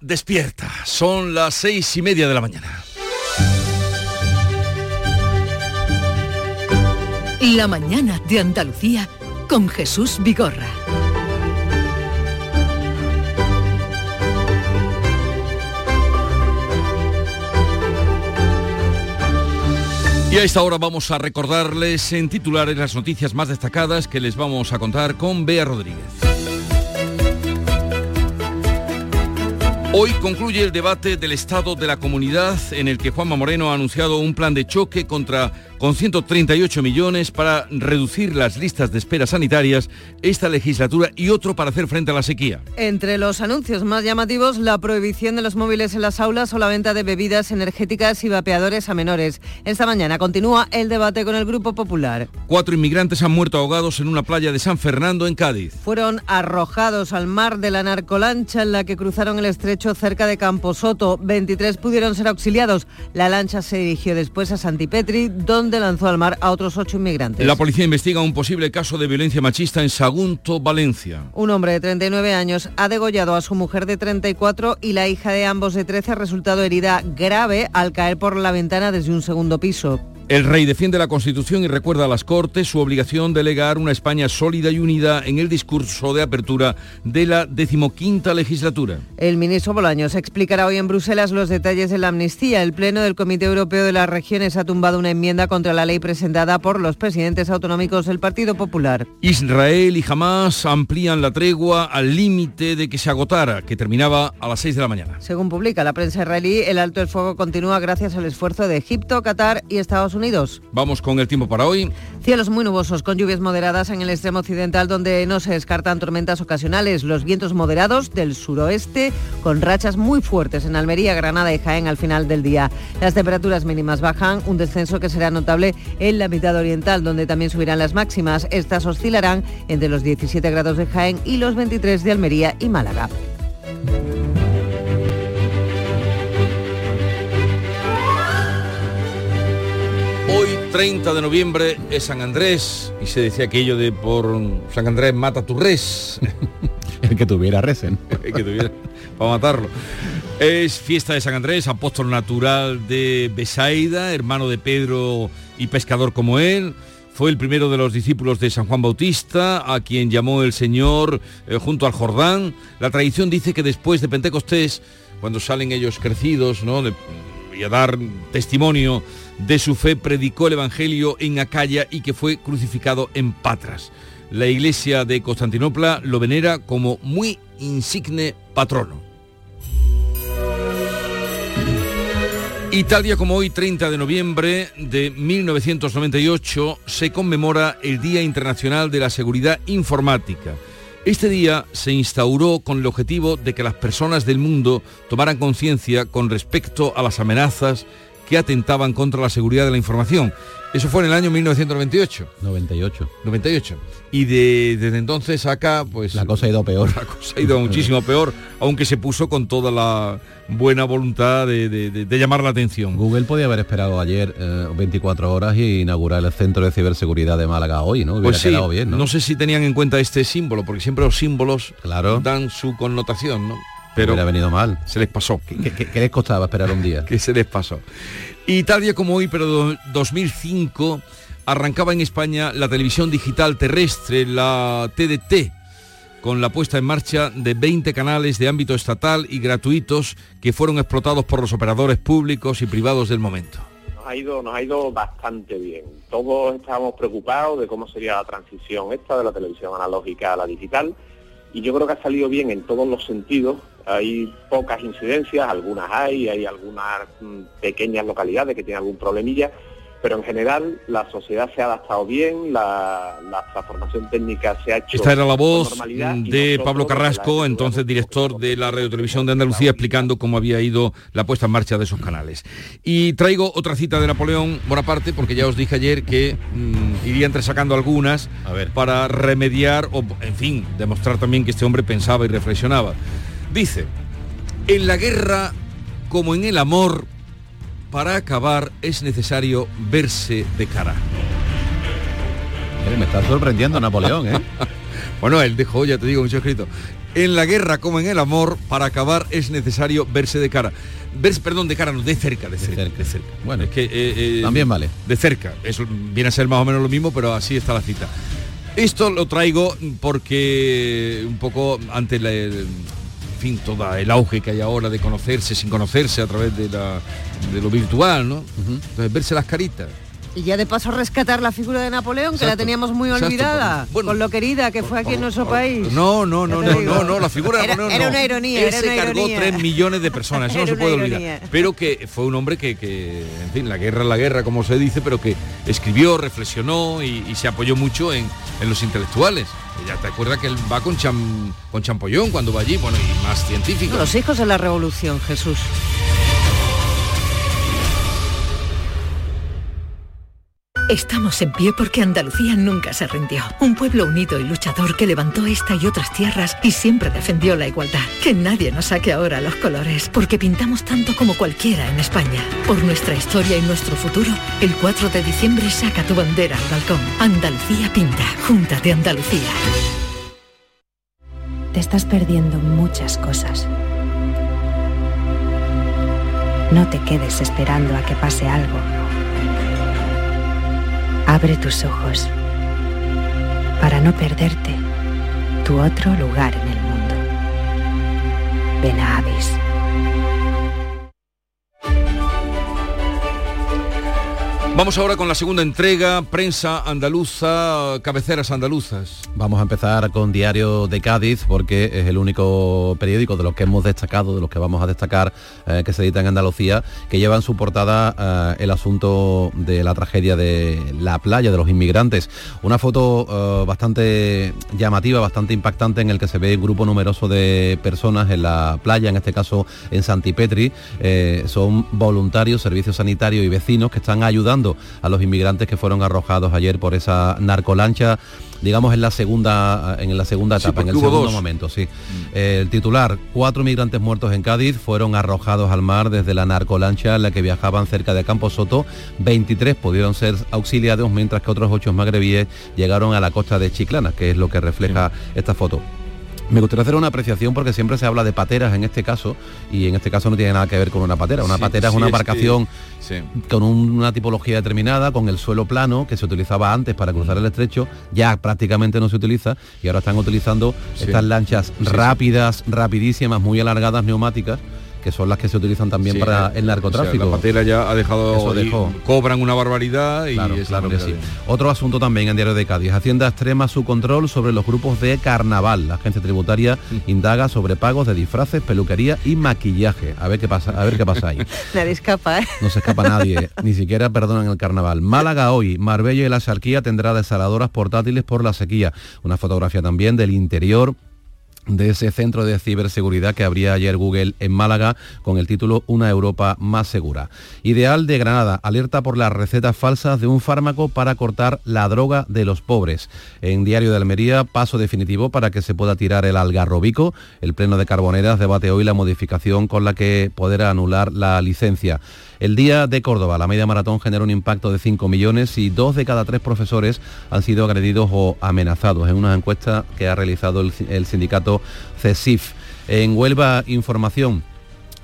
despierta. Son las seis y media de la mañana. La mañana de Andalucía con Jesús Vigorra. Y a esta hora vamos a recordarles en titulares las noticias más destacadas que les vamos a contar con Bea Rodríguez. Hoy concluye el debate del Estado de la Comunidad en el que Juanma Moreno ha anunciado un plan de choque contra con 138 millones para reducir las listas de espera sanitarias esta legislatura y otro para hacer frente a la sequía. Entre los anuncios más llamativos, la prohibición de los móviles en las aulas o la venta de bebidas energéticas y vapeadores a menores. Esta mañana continúa el debate con el Grupo Popular. Cuatro inmigrantes han muerto ahogados en una playa de San Fernando, en Cádiz. Fueron arrojados al mar de la narcolancha en la que cruzaron el estrecho cerca de Camposoto. 23 pudieron ser auxiliados. La lancha se dirigió después a Santipetri, donde lanzó al mar a otros ocho inmigrantes. La policía investiga un posible caso de violencia machista en Sagunto, Valencia. Un hombre de 39 años ha degollado a su mujer de 34 y la hija de ambos de 13 ha resultado herida grave al caer por la ventana desde un segundo piso. El rey defiende la Constitución y recuerda a las Cortes su obligación de legar una España sólida y unida en el discurso de apertura de la decimoquinta legislatura. El ministro Bolaños explicará hoy en Bruselas los detalles de la amnistía. El Pleno del Comité Europeo de las Regiones ha tumbado una enmienda contra la ley presentada por los presidentes autonómicos del Partido Popular. Israel y Hamas amplían la tregua al límite de que se agotara, que terminaba a las 6 de la mañana. Según publica la prensa israelí, el alto el fuego continúa gracias al esfuerzo de Egipto, Qatar y Estados Unidos. Vamos con el tiempo para hoy. Cielos muy nubosos con lluvias moderadas en el extremo occidental donde no se descartan tormentas ocasionales. Los vientos moderados del suroeste con rachas muy fuertes en Almería, Granada y Jaén al final del día. Las temperaturas mínimas bajan, un descenso que será notable en la mitad oriental donde también subirán las máximas. Estas oscilarán entre los 17 grados de Jaén y los 23 de Almería y Málaga. 30 de noviembre, es San Andrés y se decía aquello de por San Andrés mata tu res. El que tuviera resen. El que tuviera para matarlo. Es fiesta de San Andrés, apóstol natural de Besaida, hermano de Pedro y pescador como él. Fue el primero de los discípulos de San Juan Bautista, a quien llamó el Señor eh, junto al Jordán. La tradición dice que después de Pentecostés, cuando salen ellos crecidos, ¿no? De- y a dar testimonio de su fe, predicó el Evangelio en Acaya y que fue crucificado en Patras. La iglesia de Constantinopla lo venera como muy insigne patrono. Y tal día como hoy, 30 de noviembre de 1998, se conmemora el Día Internacional de la Seguridad Informática. Este día se instauró con el objetivo de que las personas del mundo tomaran conciencia con respecto a las amenazas que atentaban contra la seguridad de la información. Eso fue en el año 1998. 98. 98. Y de, desde entonces acá, pues... La cosa ha ido peor. La cosa ha ido muchísimo peor, aunque se puso con toda la buena voluntad de, de- de- de llamar la atención. Google podía haber esperado ayer eh, 24 horas y inaugurar el centro de ciberseguridad de Málaga hoy, ¿no? Hubiera Pues sí, quedado bien, ¿no? ¿no? sé si tenían en cuenta este símbolo, porque siempre los símbolos Claro. dan su connotación, ¿no? Pero hubiera venido mal. se les pasó. ¿Qué, qué- qué les costaba esperar un día? que se les pasó. Y tal día como hoy, pero do- 2005, arrancaba en España la televisión digital terrestre, la TDT, con la puesta en marcha de 20 canales de ámbito estatal y gratuitos que fueron explotados por los operadores públicos y privados del momento. Nos ha ido, nos ha ido bastante bien. Todos estábamos preocupados de cómo sería la transición esta de la televisión analógica a la digital y yo creo que ha salido bien en todos los sentidos. Hay pocas incidencias, algunas hay, hay algunas mm, pequeñas localidades que tienen algún problemilla, pero en general la sociedad se ha adaptado bien, la, la transformación técnica se ha hecho Esta era la voz de Pablo Carrasco, entonces director de la radiotelevisión de Andalucía, explicando cómo había ido la puesta en marcha de esos canales. Y traigo otra cita de Napoleón Bonaparte, porque ya os dije ayer que mm, iría entresacando algunas para remediar o, en fin, demostrar también que este hombre pensaba y reflexionaba. Dice, en la guerra, como en el amor, para acabar es necesario verse de cara. Me está sorprendiendo Napoleón, ¿eh? Bueno, él dejó, ya te digo, mucho escrito. En la guerra como en el amor, para acabar es necesario verse de cara. Verse, perdón, de cara, no, de cerca, de cerca. De cerca. Bueno, es que, eh, eh, también vale. De cerca. Eso viene a ser más o menos lo mismo, pero así está la cita. Esto lo traigo porque un poco ante la, el- fin, todo el auge que hay ahora de conocerse sin conocerse a través de, la, de lo virtual, ¿no? Entonces, verse las caritas. Y ya de paso rescatar la figura de Napoleón, que la teníamos muy exacto, olvidada, con lo querida que fue aquí en nuestro país. No, no, no, no, no, no, la figura de Era- Napoleón era no. una ironía, Él era se una cargó. 3 millones de personas, eso no se puede olvidar. ironía. Pero que fue un hombre que, que, en fin, la guerra es la guerra, como se dice, pero que escribió, reflexionó y, y se apoyó mucho en, en los intelectuales. Ya te acuerdas que él va con, con Champollón cuando va allí, bueno, y más científicos. Los hijos de la revolución, Jesús. Estamos en pie porque Andalucía nunca se rindió. Un pueblo unido y luchador que levantó esta y otras tierras y siempre defendió la igualdad. Que nadie nos saque ahora los colores, porque pintamos tanto como cualquiera en España. Por nuestra historia y nuestro futuro, el 4 de diciembre saca tu bandera al balcón. Andalucía pinta, Junta de Andalucía. Te estás perdiendo muchas cosas. No te quedes esperando a que pase algo. Abre tus ojos para no perderte tu otro lugar en el mundo. Ven a Avis. Vamos ahora con la segunda entrega, prensa andaluza, cabeceras andaluzas. Vamos a empezar con Diario de Cádiz porque es el único periódico de los que hemos destacado, de los que vamos a destacar, eh, que se edita en Andalucía, que lleva en su portada eh, el asunto de la tragedia de la playa, de los inmigrantes. Una foto eh, bastante llamativa, bastante impactante en el que se ve un grupo numeroso de personas en la playa, en este caso en Santipetri. Son voluntarios, servicios sanitarios y vecinos que están ayudando a los inmigrantes que fueron arrojados ayer por esa narcolancha digamos en la segunda en la segunda Sí, etapa, en el segundo dos. momento, sí. Eh, el titular, cuatro migrantes muertos en Cádiz fueron arrojados al mar desde la narcolancha en la que viajaban cerca de Campo Soto. 23 pudieron ser auxiliados, mientras que otros ocho magrebíes llegaron a la costa de Chiclana, que es lo que refleja esta foto. Me gustaría hacer una apreciación porque siempre se habla de pateras en este caso y en este caso no tiene nada que ver con una patera. Una Sí, patera es sí, una es embarcación sí. con una tipología determinada, con el suelo plano que se utilizaba antes para cruzar el estrecho, ya prácticamente no se utiliza y ahora están utilizando estas lanchas rápidas, rapidísimas, muy alargadas neumáticas, que son las que se utilizan también Sí, para eh, el narcotráfico. o sea, la patera ya ha dejado, Eso y dejó. cobran una barbaridad y Claro, claro que sí. Otro asunto también en Diario de Cádiz. Hacienda extrema su control sobre los grupos de carnaval. La agencia tributaria indaga sobre pagos de disfraces, peluquería y maquillaje. A ver qué pasa, a ver qué pasa ahí. Nadie escapa, ¿eh? No se escapa nadie, ni siquiera perdonan el carnaval. Málaga hoy, Marbella y la Sarquía tendrá desaladoras portátiles por la sequía. Una fotografía también del interior de ese centro de ciberseguridad que abría ayer Google en Málaga con el título Una Europa más segura. Ideal de Granada, alerta por las recetas falsas de un fármaco para cortar la droga de los pobres. En Diario de Almería, paso definitivo para que se pueda tirar el algarrobico. El Pleno de Carboneras debate hoy la modificación con la que podrá anular la licencia. El día de Córdoba, la media maratón genera un impacto de 5 millones y dos de cada tres profesores han sido agredidos o amenazados en una encuesta que ha realizado el, el sindicato CESIF. En Huelva, información.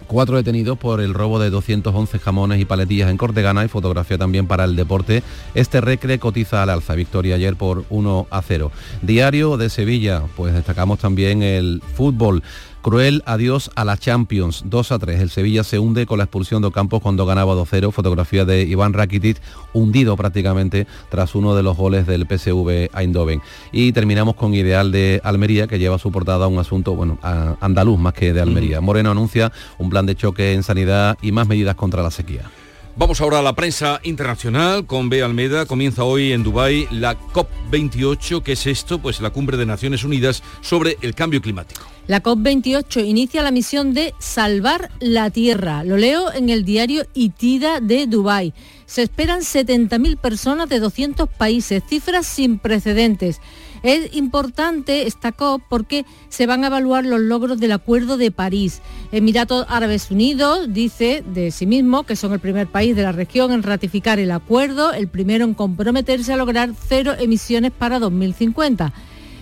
Cuatro detenidos por el robo de 211 jamones y paletillas en Cortegana y fotografía también para el deporte. Este recre cotiza al alza. Victoria ayer por 1 a 0. Diario de Sevilla, pues destacamos también el fútbol. Cruel adiós a la Champions, 2 a 3. El Sevilla se hunde con la expulsión de Ocampos cuando ganaba 2-0. Fotografía de Iván Rakitic, hundido prácticamente tras uno de los goles del PSV Eindhoven. Y terminamos con Ideal de Almería, que lleva su portada a un asunto, bueno, a andaluz más que de Almería. Moreno anuncia un plan de choque en sanidad y más medidas contra la sequía. Vamos ahora a la prensa internacional con B. Almeida. Comienza hoy en Dubái la COP28. ¿Qué es esto? Pues la cumbre de Naciones Unidas sobre el cambio climático. La COP28 inicia la misión de salvar la Tierra. Lo leo en el diario Itida de Dubái. Se esperan 70.000 personas de 200 países, cifras sin precedentes. Es importante esta COP porque se van a evaluar los logros del Acuerdo de París. Emiratos Árabes Unidos dice de sí mismo que son el primer país de la región en ratificar el acuerdo, el primero en comprometerse a lograr cero emisiones para 2050.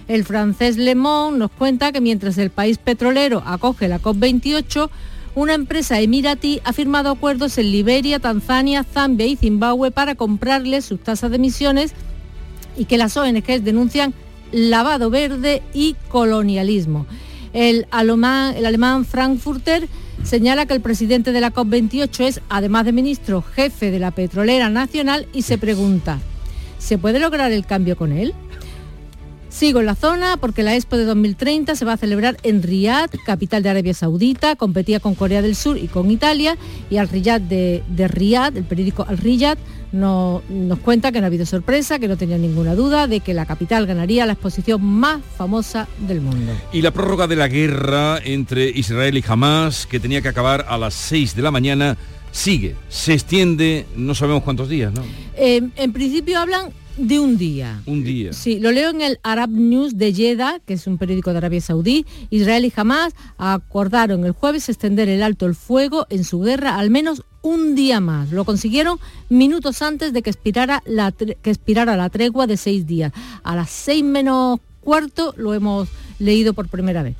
El francés Le Monde nos cuenta que mientras el país petrolero acoge la COP28, una empresa emiratí ha firmado acuerdos en Liberia, Tanzania, Zambia y Zimbabue para comprarles sus tasas de emisiones y que las ONGs denuncian lavado verde y colonialismo. El alemán, Frankfurter señala que el presidente de la COP28 es, además de ministro, jefe de la petrolera nacional y se pregunta, ¿se puede lograr el cambio con él? Sigo en la zona porque la Expo de 2030 se va a celebrar en Riyadh, capital de Arabia Saudita, competía con Corea del Sur y con Italia y al Riyadh de, de Riyadh, el periódico Al Riyadh, no, nos cuenta que no ha habido sorpresa, que no tenía ninguna duda de que la capital ganaría la exposición más famosa del mundo. Y la prórroga de la guerra entre Israel y Hamas, que tenía que acabar a las 6 de la mañana, sigue, se extiende, no sabemos cuántos días, ¿no? Eh, en principio hablan de un día. Un día. Sí, lo leo en el Arab News de Jeddah, que es un periódico de Arabia Saudí. Israel y Hamas acordaron el jueves extender el alto el fuego en su guerra al menos un día más. Lo consiguieron minutos antes de que expirara la, que expirara la tregua de seis días. A las seis menos cuarto lo hemos leído por primera vez.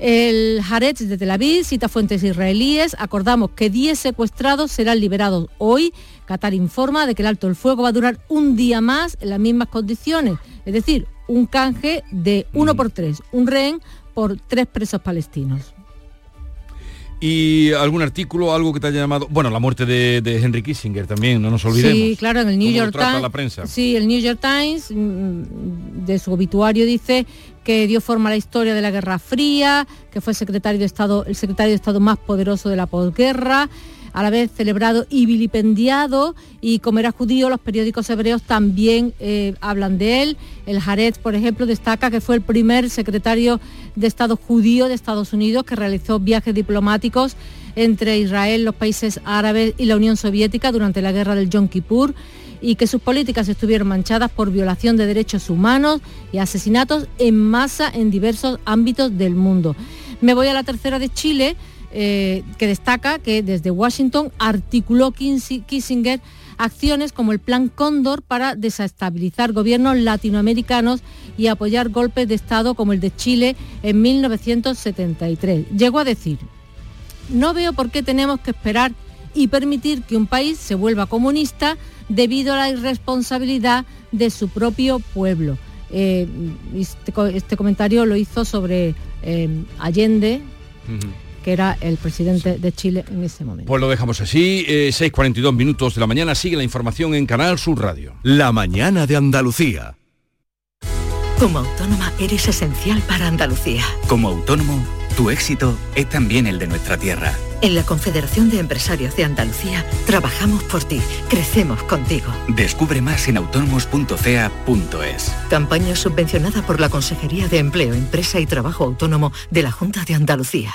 El Haaretz de Tel Aviv cita fuentes israelíes. Acordamos que 10 secuestrados serán liberados hoy. Qatar informa de que el alto el fuego va a durar un día más en las mismas condiciones. Es decir, un canje de uno por tres, un rehén por tres presos palestinos. Y algún artículo, algo que te haya llamado, bueno, la muerte de, de Henry Kissinger también, no nos olvidemos. Sí, claro, en el New ¿Cómo lo York Times. la prensa? Sí, el New York Times mm, de su obituario dice que dio forma a la historia de la Guerra Fría, que fue secretario de Estado, el secretario de Estado más poderoso de la posguerra, a la vez celebrado y vilipendiado, y como era judío, los periódicos hebreos también eh, hablan de él. El Haaretz, por ejemplo, destaca que fue el primer secretario de Estado judío de Estados Unidos que realizó viajes diplomáticos entre Israel, los países árabes y la Unión Soviética durante la guerra del Yom Kippur y que sus políticas estuvieron manchadas por violación de derechos humanos y asesinatos en masa en diversos ámbitos del mundo. Me voy a la tercera de Chile, eh, que destaca que desde Washington articuló Kissinger acciones como el Plan Cóndor para desestabilizar gobiernos latinoamericanos y apoyar golpes de Estado como el de Chile en 1973. Llegó a decir, no veo por qué tenemos que esperar y permitir que un país se vuelva comunista debido a la irresponsabilidad de su propio pueblo. Eh, este, este comentario lo hizo sobre eh, Allende, que era el presidente de Chile en ese momento. Pues lo dejamos así, eh, 6.42 minutos de la mañana, sigue la información en Canal Sur Radio. La mañana de Andalucía. Como autónoma eres esencial para Andalucía. Como autónomo, Tu éxito es también el de nuestra tierra. En la Confederación de Empresarios de Andalucía trabajamos por ti, crecemos contigo. Descubre más en autónomos.cea.es. Campaña subvencionada por la Consejería de Empleo, Empresa y Trabajo Autónomo de la Junta de Andalucía.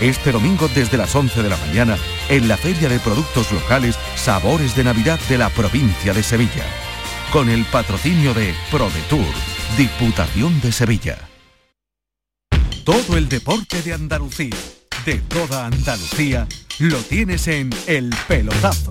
Este domingo desde las 11 de la mañana en la Feria de Productos Locales Sabores de Navidad de la provincia de Sevilla. Con el patrocinio de ProDetour, Diputación de Sevilla. Todo el deporte de Andalucía de toda Andalucía lo tienes en El Pelotazo.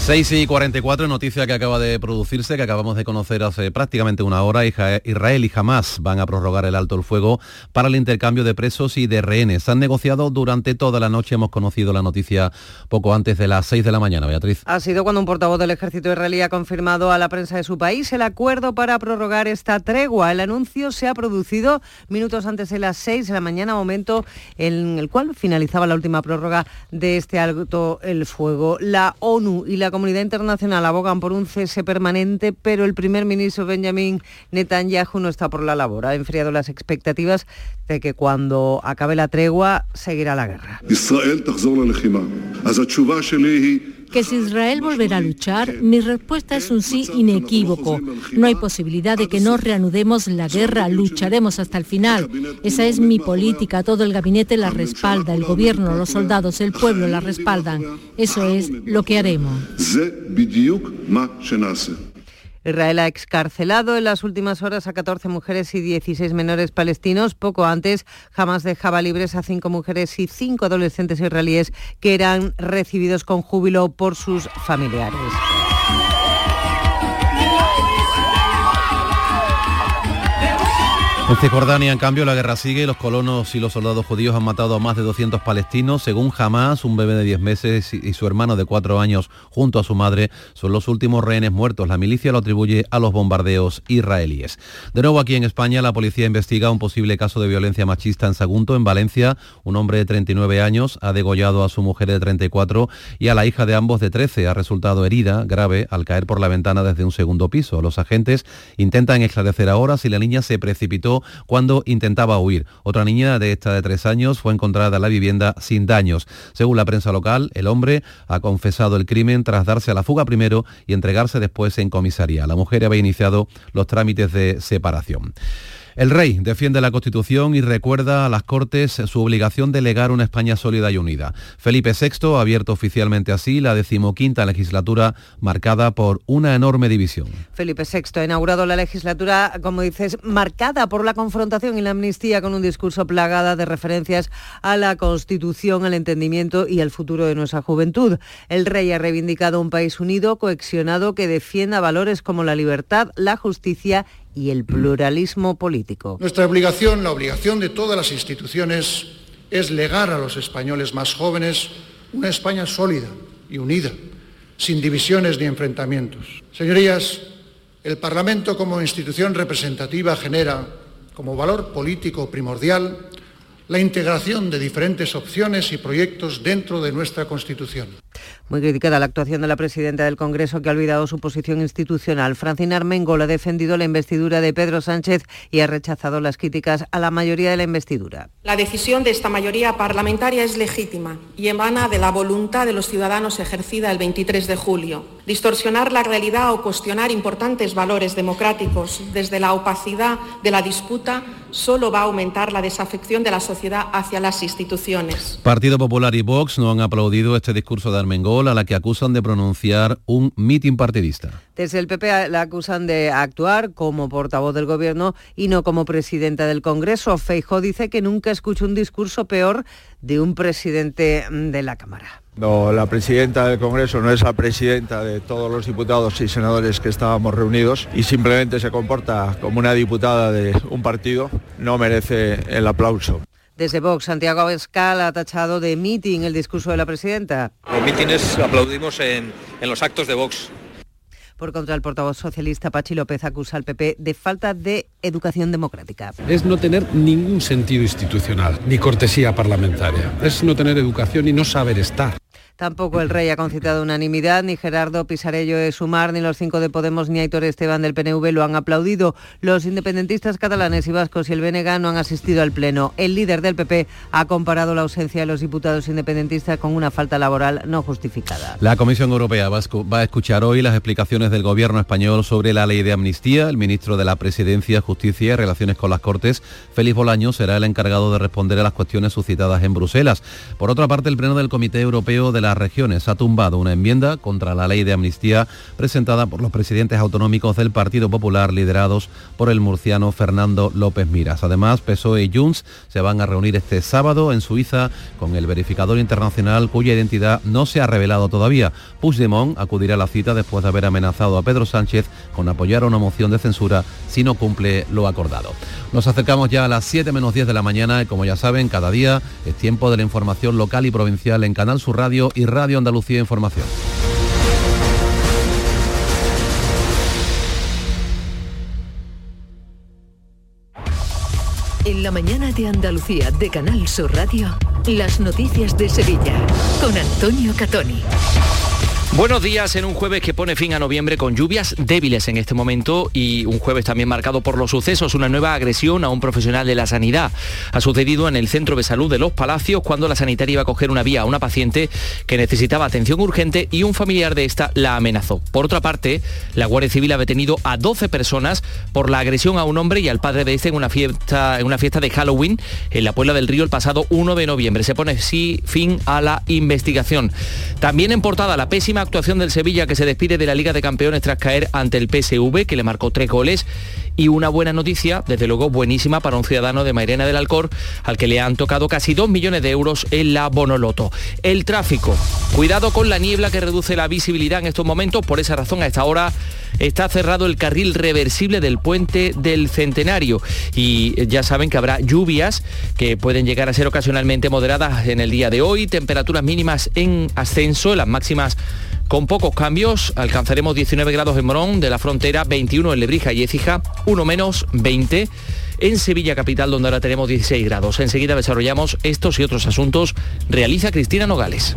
6 y 44, noticia que acaba de producirse, que acabamos de conocer hace prácticamente una hora. Israel y Hamas van a prorrogar el alto el fuego para el intercambio de presos y de rehenes. Han negociado durante toda la noche, hemos conocido la noticia poco antes de las 6 de la mañana, Beatriz. Ha sido cuando un portavoz del ejército israelí ha confirmado a la prensa de su país el acuerdo para prorrogar esta tregua. El anuncio se ha producido minutos antes de las 6 de la mañana, momento en el cual finalizaba la última prórroga de este alto el fuego. La ONU y la comunidad internacional abogan por un cese permanente, pero el primer ministro Benjamin Netanyahu no está por la labor. Ha enfriado las expectativas de que cuando acabe la tregua seguirá la guerra. Que si Israel volverá a luchar, mi respuesta es un sí inequívoco. No hay posibilidad de que no reanudemos la guerra, lucharemos hasta el final. Esa es mi política, todo el gabinete la respalda, el gobierno, los soldados, el pueblo la respaldan. Eso es lo que haremos. Israel ha excarcelado en las últimas horas a 14 mujeres y 16 menores palestinos. Poco antes, jamás dejaba libres a cinco mujeres y cinco adolescentes israelíes que eran recibidos con júbilo por sus familiares. En Cisjordania, en cambio, la guerra sigue. Los colonos y los soldados judíos han matado a más de 200 palestinos. Según Hamas, un bebé de 10 meses y su hermano de 4 años junto a su madre son los últimos rehenes muertos. La milicia lo atribuye a los bombardeos israelíes. De nuevo aquí en España, la policía investiga un posible caso de violencia machista en Sagunto. En Valencia, un hombre de 39 años ha degollado a su mujer de 34 y a la hija de ambos de 13. Ha resultado herida grave al caer por la ventana desde un segundo piso. Los agentes intentan esclarecer ahora si la niña se precipitó cuando intentaba huir. Otra niña de esta de tres años fue encontrada en la vivienda sin daños. Según la prensa local, el hombre ha confesado el crimen tras darse a la fuga primero y entregarse después en comisaría. La mujer había iniciado los trámites de separación. El rey defiende la Constitución y recuerda a las Cortes su obligación de legar una España sólida y unida. Felipe VI ha abierto oficialmente así la decimoquinta legislatura marcada por una enorme división. Felipe VI ha inaugurado la legislatura, como dices, marcada por la confrontación y la amnistía con un discurso plagada de referencias a la Constitución, al entendimiento y al futuro de nuestra juventud. El rey ha reivindicado un país unido, cohesionado, que defienda valores como la libertad, la justicia y el pluralismo político. Nuestra obligación, la obligación de todas las instituciones, es legar a los españoles más jóvenes una España sólida y unida, sin divisiones ni enfrentamientos. Señorías, el Parlamento como institución representativa genera, como valor político primordial, la integración de diferentes opciones y proyectos dentro de nuestra Constitución. Muy criticada la actuación de la presidenta del Congreso que ha olvidado su posición institucional. Francina Armengol ha defendido la investidura de Pedro Sánchez y ha rechazado las críticas a la mayoría de la investidura. La decisión de esta mayoría parlamentaria es legítima y emana de la voluntad de los ciudadanos ejercida el 23 de julio Distorsionar la realidad o cuestionar importantes valores democráticos desde la opacidad de la disputa solo va a aumentar la desafección de la sociedad hacia las instituciones. Partido Popular y Vox no han aplaudido este discurso de Armengol a la que acusan de pronunciar un mitin partidista. Desde el PP la acusan de actuar como portavoz del Gobierno y no como presidenta del Congreso. Feijó dice que nunca escuchó un discurso peor de un presidente de la Cámara. No, la presidenta del Congreso no es la presidenta de todos los diputados y senadores que estábamos reunidos y simplemente se comporta como una diputada de un partido, no merece el aplauso. Desde Vox, Santiago Abascal ha tachado de meeting el discurso de la presidenta. Los mítines aplaudimos en, en los actos de Vox. Por contra, el portavoz socialista Pachi López acusa al PP de falta de educación democrática. Es no tener ningún sentido institucional, ni cortesía parlamentaria. Es no tener educación y no saber estar. Tampoco el rey ha concitado unanimidad, ni Gerardo Pisarello de Sumar, ni los cinco de Podemos, ni Aitor Esteban del PNV lo han aplaudido. Los independentistas catalanes y vascos y el BNG no han asistido al Pleno. El líder del PP ha comparado la ausencia de los diputados independentistas con una falta laboral no justificada. La Comisión Europea va a escuchar hoy las explicaciones del Gobierno español sobre la ley de amnistía. El ministro de la Presidencia, Justicia y Relaciones con las Cortes, Félix Bolaño, será el encargado de responder a las cuestiones suscitadas en Bruselas. Por otra parte, el Pleno del Comité Europeo de la regiones ha tumbado una enmienda contra la ley de amnistía presentada por los presidentes autonómicos del Partido Popular liderados por el murciano Fernando López Miras. Además, PSOE y Junts se van a reunir este sábado en Suiza con el verificador internacional cuya identidad no se ha revelado todavía. Puigdemont acudirá a la cita después de haber amenazado a Pedro Sánchez con apoyar una moción de censura si no cumple lo acordado. Nos acercamos ya a las 7 menos 10 de la mañana y como ya saben, cada día es tiempo de la información local y provincial en Canal Sur Radio y Radio Andalucía Información. En la mañana de Andalucía de Canal Sur Radio, las noticias de Sevilla con Antonio Catoni. Buenos días en un jueves que pone fin a noviembre con lluvias débiles en este momento y un jueves también marcado por los sucesos, una nueva agresión a un profesional de la sanidad. Ha sucedido en el centro de salud de Los Palacios cuando la sanitaria iba a coger una vía a una paciente que necesitaba atención urgente y un familiar de esta la amenazó. Por otra parte, la Guardia Civil ha detenido a 12 personas por la agresión a un hombre y al padre de este en una fiesta, en una fiesta de Halloween en la Puebla del Río el pasado 1 de noviembre. Se pone así fin a la investigación. También en portada la pésima actuación del Sevilla que se despide de la Liga de Campeones tras caer ante el PSV, que le marcó tres goles. Y una buena noticia, desde luego buenísima para un ciudadano de Mairena del Alcor, al que le han tocado casi 2 millones de euros en la Bonoloto. El tráfico. Cuidado con la niebla que reduce la visibilidad en estos momentos. Por esa razón, a esta hora está cerrado el carril reversible del puente del Centenario. Y ya saben que habrá lluvias que pueden llegar a ser ocasionalmente moderadas en el día de hoy. Temperaturas mínimas en ascenso, las máximas con pocos cambios, alcanzaremos 19 grados en Morón, de la frontera 21 en Lebrija y Écija, 1 menos 20 en Sevilla Capital, donde ahora tenemos 16 grados. Enseguida desarrollamos estos y otros asuntos. Realiza Cristina Nogales.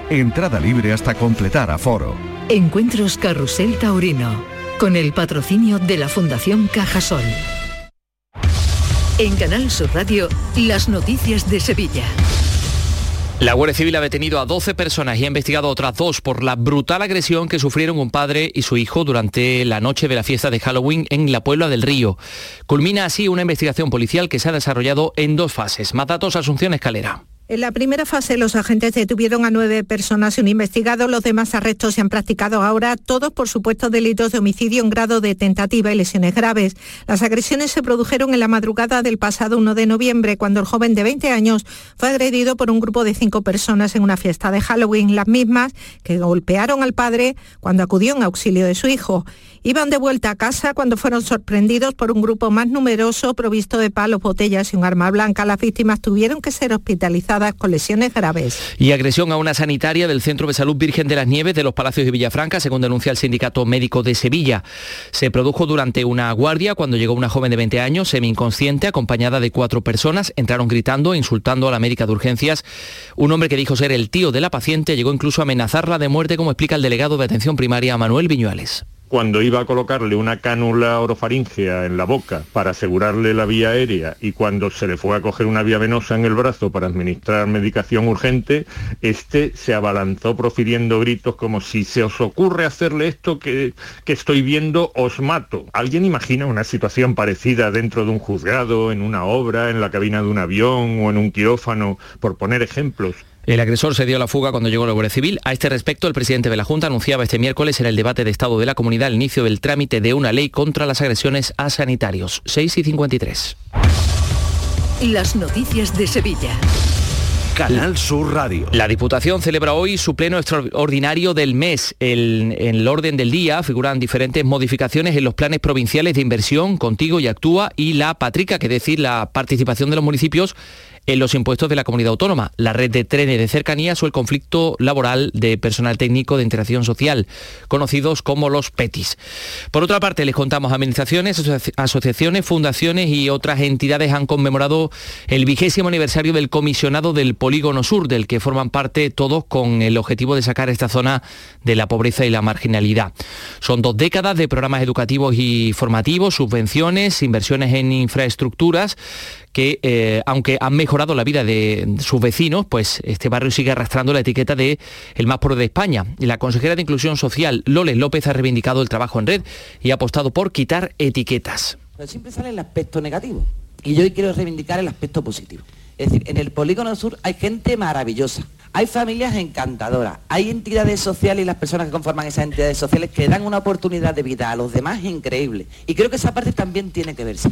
Entrada libre hasta completar aforo. Encuentros Carrusel Taurino, con el patrocinio de la Fundación Cajasol. En Canal Sur Radio, las noticias de Sevilla. La Guardia Civil ha detenido a 12 personas y ha investigado a otras dos por la brutal agresión que sufrieron un padre y su hijo durante la noche de la fiesta de Halloween en la Puebla del Río. Culmina así una investigación policial que se ha desarrollado en dos fases. Más datos, Asunción Escalera. En la primera fase los agentes detuvieron a nueve personas y un investigado. Los demás arrestos se han practicado ahora, todos por supuestos delitos de homicidio en grado de tentativa y lesiones graves. Las agresiones se produjeron en la madrugada del pasado 1 de noviembre, cuando el joven de 20 años fue agredido por un grupo de cinco personas en una fiesta de Halloween, las mismas que golpearon al padre cuando acudió en auxilio de su hijo. Iban de vuelta a casa cuando fueron sorprendidos por un grupo más numeroso provisto de palos, botellas y un arma blanca. Las víctimas tuvieron que ser hospitalizadas con lesiones graves. Y agresión a una sanitaria del Centro de Salud Virgen de las Nieves de los Palacios de Villafranca, según denuncia el Sindicato Médico de Sevilla. Se produjo durante una guardia cuando llegó una joven de 20 años, semi-inconsciente, acompañada de cuatro personas. Entraron gritando, insultando a la médica de urgencias. Un hombre que dijo ser el tío de la paciente llegó incluso a amenazarla de muerte, como explica el delegado de atención primaria Manuel Viñuales cuando iba a colocarle una cánula orofaringea en la boca para asegurarle la vía aérea y cuando se le fue a coger una vía venosa en el brazo para administrar medicación urgente, este se abalanzó profiriendo gritos como si se os ocurre hacerle esto que, que estoy viendo, os mato. ¿Alguien imagina una situación parecida dentro de un juzgado, en una obra, en la cabina de un avión o en un quirófano, por poner ejemplos? El agresor se dio a la fuga cuando llegó la Guardia Civil. A este respecto, el presidente de la Junta anunciaba este miércoles en el debate de Estado de la Comunidad el inicio del trámite de una ley contra las agresiones a sanitarios. 6 y 53. Las noticias de Sevilla. Canal Sur Radio. La Diputación celebra hoy su pleno extraordinario del mes. en el orden del día figuran diferentes modificaciones en los planes provinciales de inversión, Contigo y Actúa, y la Patrica, que es decir, la participación de los municipios en los impuestos de la comunidad autónoma, la red de trenes de cercanías o el conflicto laboral de personal técnico de interacción social, conocidos como los PETIS. Por otra parte, les contamos administraciones, asociaciones, fundaciones y otras entidades han conmemorado el vigésimo aniversario del comisionado del Polígono Sur, del que forman parte todos con el objetivo de sacar esta zona de la pobreza y la marginalidad. Son dos décadas de programas educativos y formativos, subvenciones, inversiones en infraestructuras que, eh, aunque han mejorado la vida de sus vecinos, pues este barrio sigue arrastrando la etiqueta de el más pobre de España. Y la consejera de Inclusión Social, Loles López, ha reivindicado el trabajo en red y ha apostado por quitar etiquetas. Pero siempre sale el aspecto negativo y yo hoy quiero reivindicar el aspecto positivo. Es decir, en el Polígono Sur hay gente maravillosa, hay familias encantadoras, hay entidades sociales y las personas que conforman esas entidades sociales que dan una oportunidad de vida a los demás increíble. Y creo que esa parte también tiene que verse.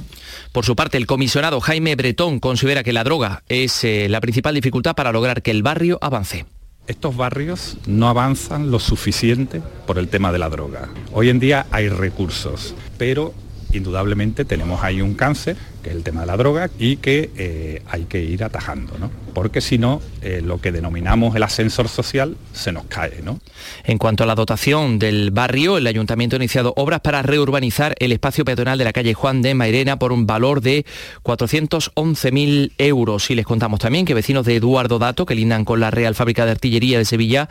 Por su parte, el comisionado Jaime Bretón considera que la droga es eh, la principal dificultad para lograr que el barrio avance estos barrios no avanzan lo suficiente por el tema de la droga. Hoy en día hay recursos, pero indudablemente tenemos ahí un cáncer, que es el tema de la droga, y que eh, hay que ir atajando, ¿no? porque si no, eh, lo que denominamos el ascensor social se nos cae. ¿no? En cuanto a la dotación del barrio, el ayuntamiento ha iniciado obras para reurbanizar el espacio peatonal de la calle Juan de Mairena por un valor de 411.000 euros. Y les contamos también que vecinos de Eduardo Dato, que lindan con la Real Fábrica de Artillería de Sevilla,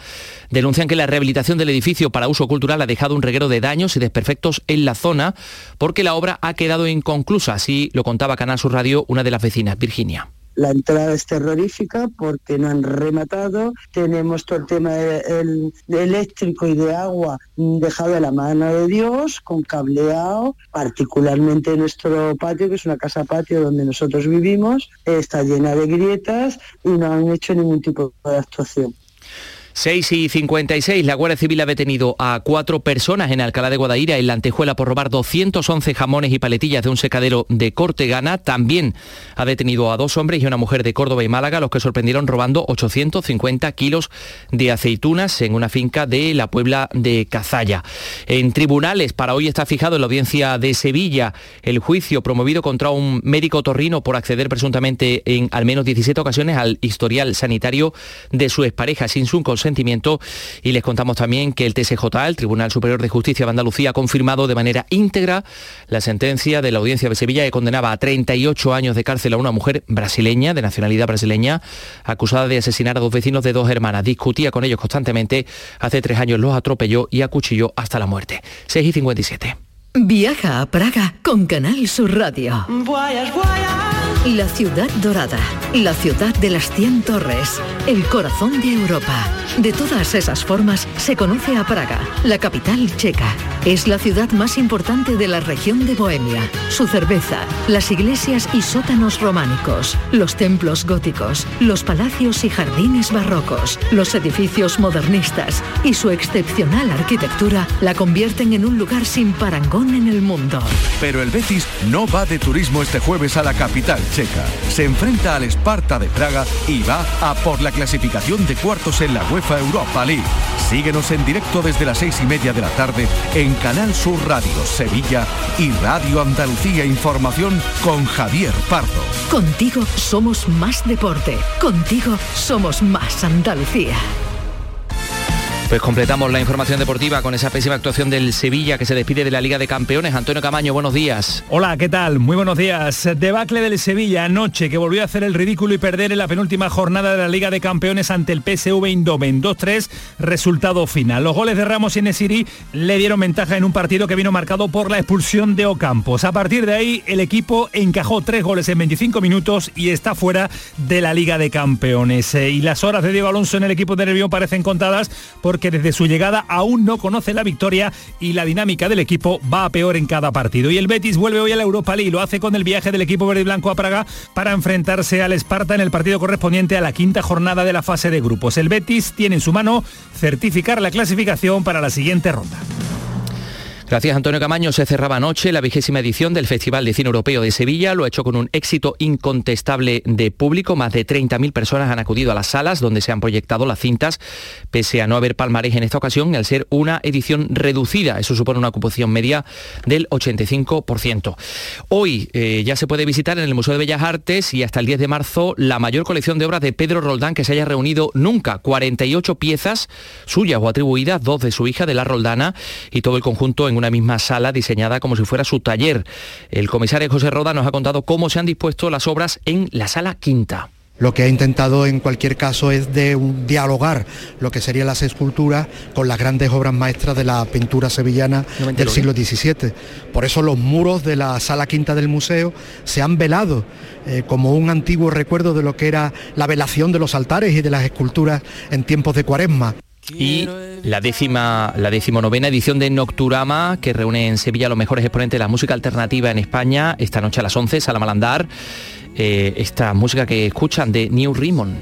denuncian que la rehabilitación del edificio para uso cultural ha dejado un reguero de daños y desperfectos en la zona porque la obra ha quedado inconclusa. Así lo contaba Canal Radio una de las vecinas, Virginia. La entrada es terrorífica porque no han rematado. Tenemos todo el tema de, eléctrico y de agua dejado de la mano de Dios, con cableado, particularmente nuestro patio, que es una casa patio donde nosotros vivimos, está llena de grietas y no han hecho ningún tipo de actuación. 6 y 56, la Guardia Civil ha detenido a cuatro personas en Alcalá de Guadaira, en la Antejuela, por robar 211 jamones y paletillas de un secadero de Cortegana. También ha detenido a dos hombres y una mujer de Córdoba y Málaga, los que sorprendieron robando 850 kilos de aceitunas en una finca de la Puebla de Cazalla. En tribunales, para hoy está fijado en la audiencia de Sevilla el juicio promovido contra un médico torrino por acceder presuntamente en al menos 17 ocasiones al historial sanitario de su expareja sin su consentimiento y les contamos también que el TSJ, el Tribunal Superior de Justicia de Andalucía, ha confirmado de manera íntegra la sentencia de la Audiencia de Sevilla que condenaba a 38 años de cárcel a una mujer brasileña, de nacionalidad brasileña, acusada de asesinar a dos vecinos de dos hermanas. Discutía con ellos constantemente, hace tres años los atropelló y acuchilló hasta la muerte. 6 y 57. Viaja a Praga con Canal Sur Radio. La ciudad dorada, la ciudad de las 100 torres, el corazón de Europa. De todas esas formas se conoce a Praga, la capital checa. Es la ciudad más importante de la región de Bohemia. Su cerveza, las iglesias y sótanos románicos, los templos góticos, los palacios y jardines barrocos, los edificios modernistas y su excepcional arquitectura la convierten en un lugar sin parangón en el mundo. Pero el Betis no va de turismo este jueves a la capital Se enfrenta al Esparta de Praga y va a por la clasificación de cuartos en la UEFA Europa League. Síguenos en directo desde las seis y media de la tarde en Canal Sur Radio Sevilla y Radio Andalucía Información con Javier Pardo. Contigo somos más deporte. Contigo somos más Andalucía. Pues completamos la información deportiva con esa pésima actuación del Sevilla que se despide de la Liga de Campeones. Antonio Camaño, buenos días. Hola, ¿qué tal? Muy buenos días. Debacle del Sevilla anoche que volvió a hacer el ridículo y perder en la penúltima jornada de la Liga de Campeones ante el PSV Eindhoven. 2-3, resultado final. Los goles de Ramos y Nesiri le dieron ventaja en un partido que vino marcado por la expulsión de Ocampos. A partir de ahí, el equipo encajó tres goles en 25 minutos y está fuera de la Liga de Campeones. Eh, y las horas de Diego Alonso en el equipo de Nervión parecen contadas por que desde su llegada aún no conoce la victoria y la dinámica del equipo va a peor en cada partido. Y el Betis vuelve hoy a la Europa League, lo hace con el viaje del equipo verde y blanco a Praga para enfrentarse al Esparta en el partido correspondiente a la quinta jornada de la fase de grupos. El Betis tiene en su mano certificar la clasificación para la siguiente ronda. Gracias Antonio Camaño. Se cerraba anoche la vigésima edición del Festival de Cine Europeo de Sevilla. Lo ha hecho con un éxito incontestable de público. Más de 30.000 personas han acudido a las salas donde se han proyectado las cintas, pese a no haber palmarés en esta ocasión, al ser una edición reducida. Eso supone una ocupación media del 85%. Hoy eh, ya se puede visitar en el Museo de Bellas Artes y hasta el 10 de marzo la mayor colección de obras de Pedro Roldán que se haya reunido nunca. 48 piezas suyas o atribuidas, dos de su hija, de la Roldana, y todo el conjunto en una misma sala diseñada como si fuera su taller. El comisario José Roda nos ha contado cómo se han dispuesto las obras en la sala quinta. Lo que ha intentado en cualquier caso es de dialogar lo que serían las esculturas con las grandes obras maestras de la pintura sevillana del siglo XVII. Por eso los muros de la sala quinta del museo se han velado eh, como un antiguo recuerdo de lo que era la velación de los altares y de las esculturas en tiempos de cuaresma y la décima, la decimonovena edición de Nocturama, que reúne en Sevilla los mejores exponentes de la música alternativa en España, esta noche a las 11, Sala Malandar, eh, esta música que escuchan de New Rimon.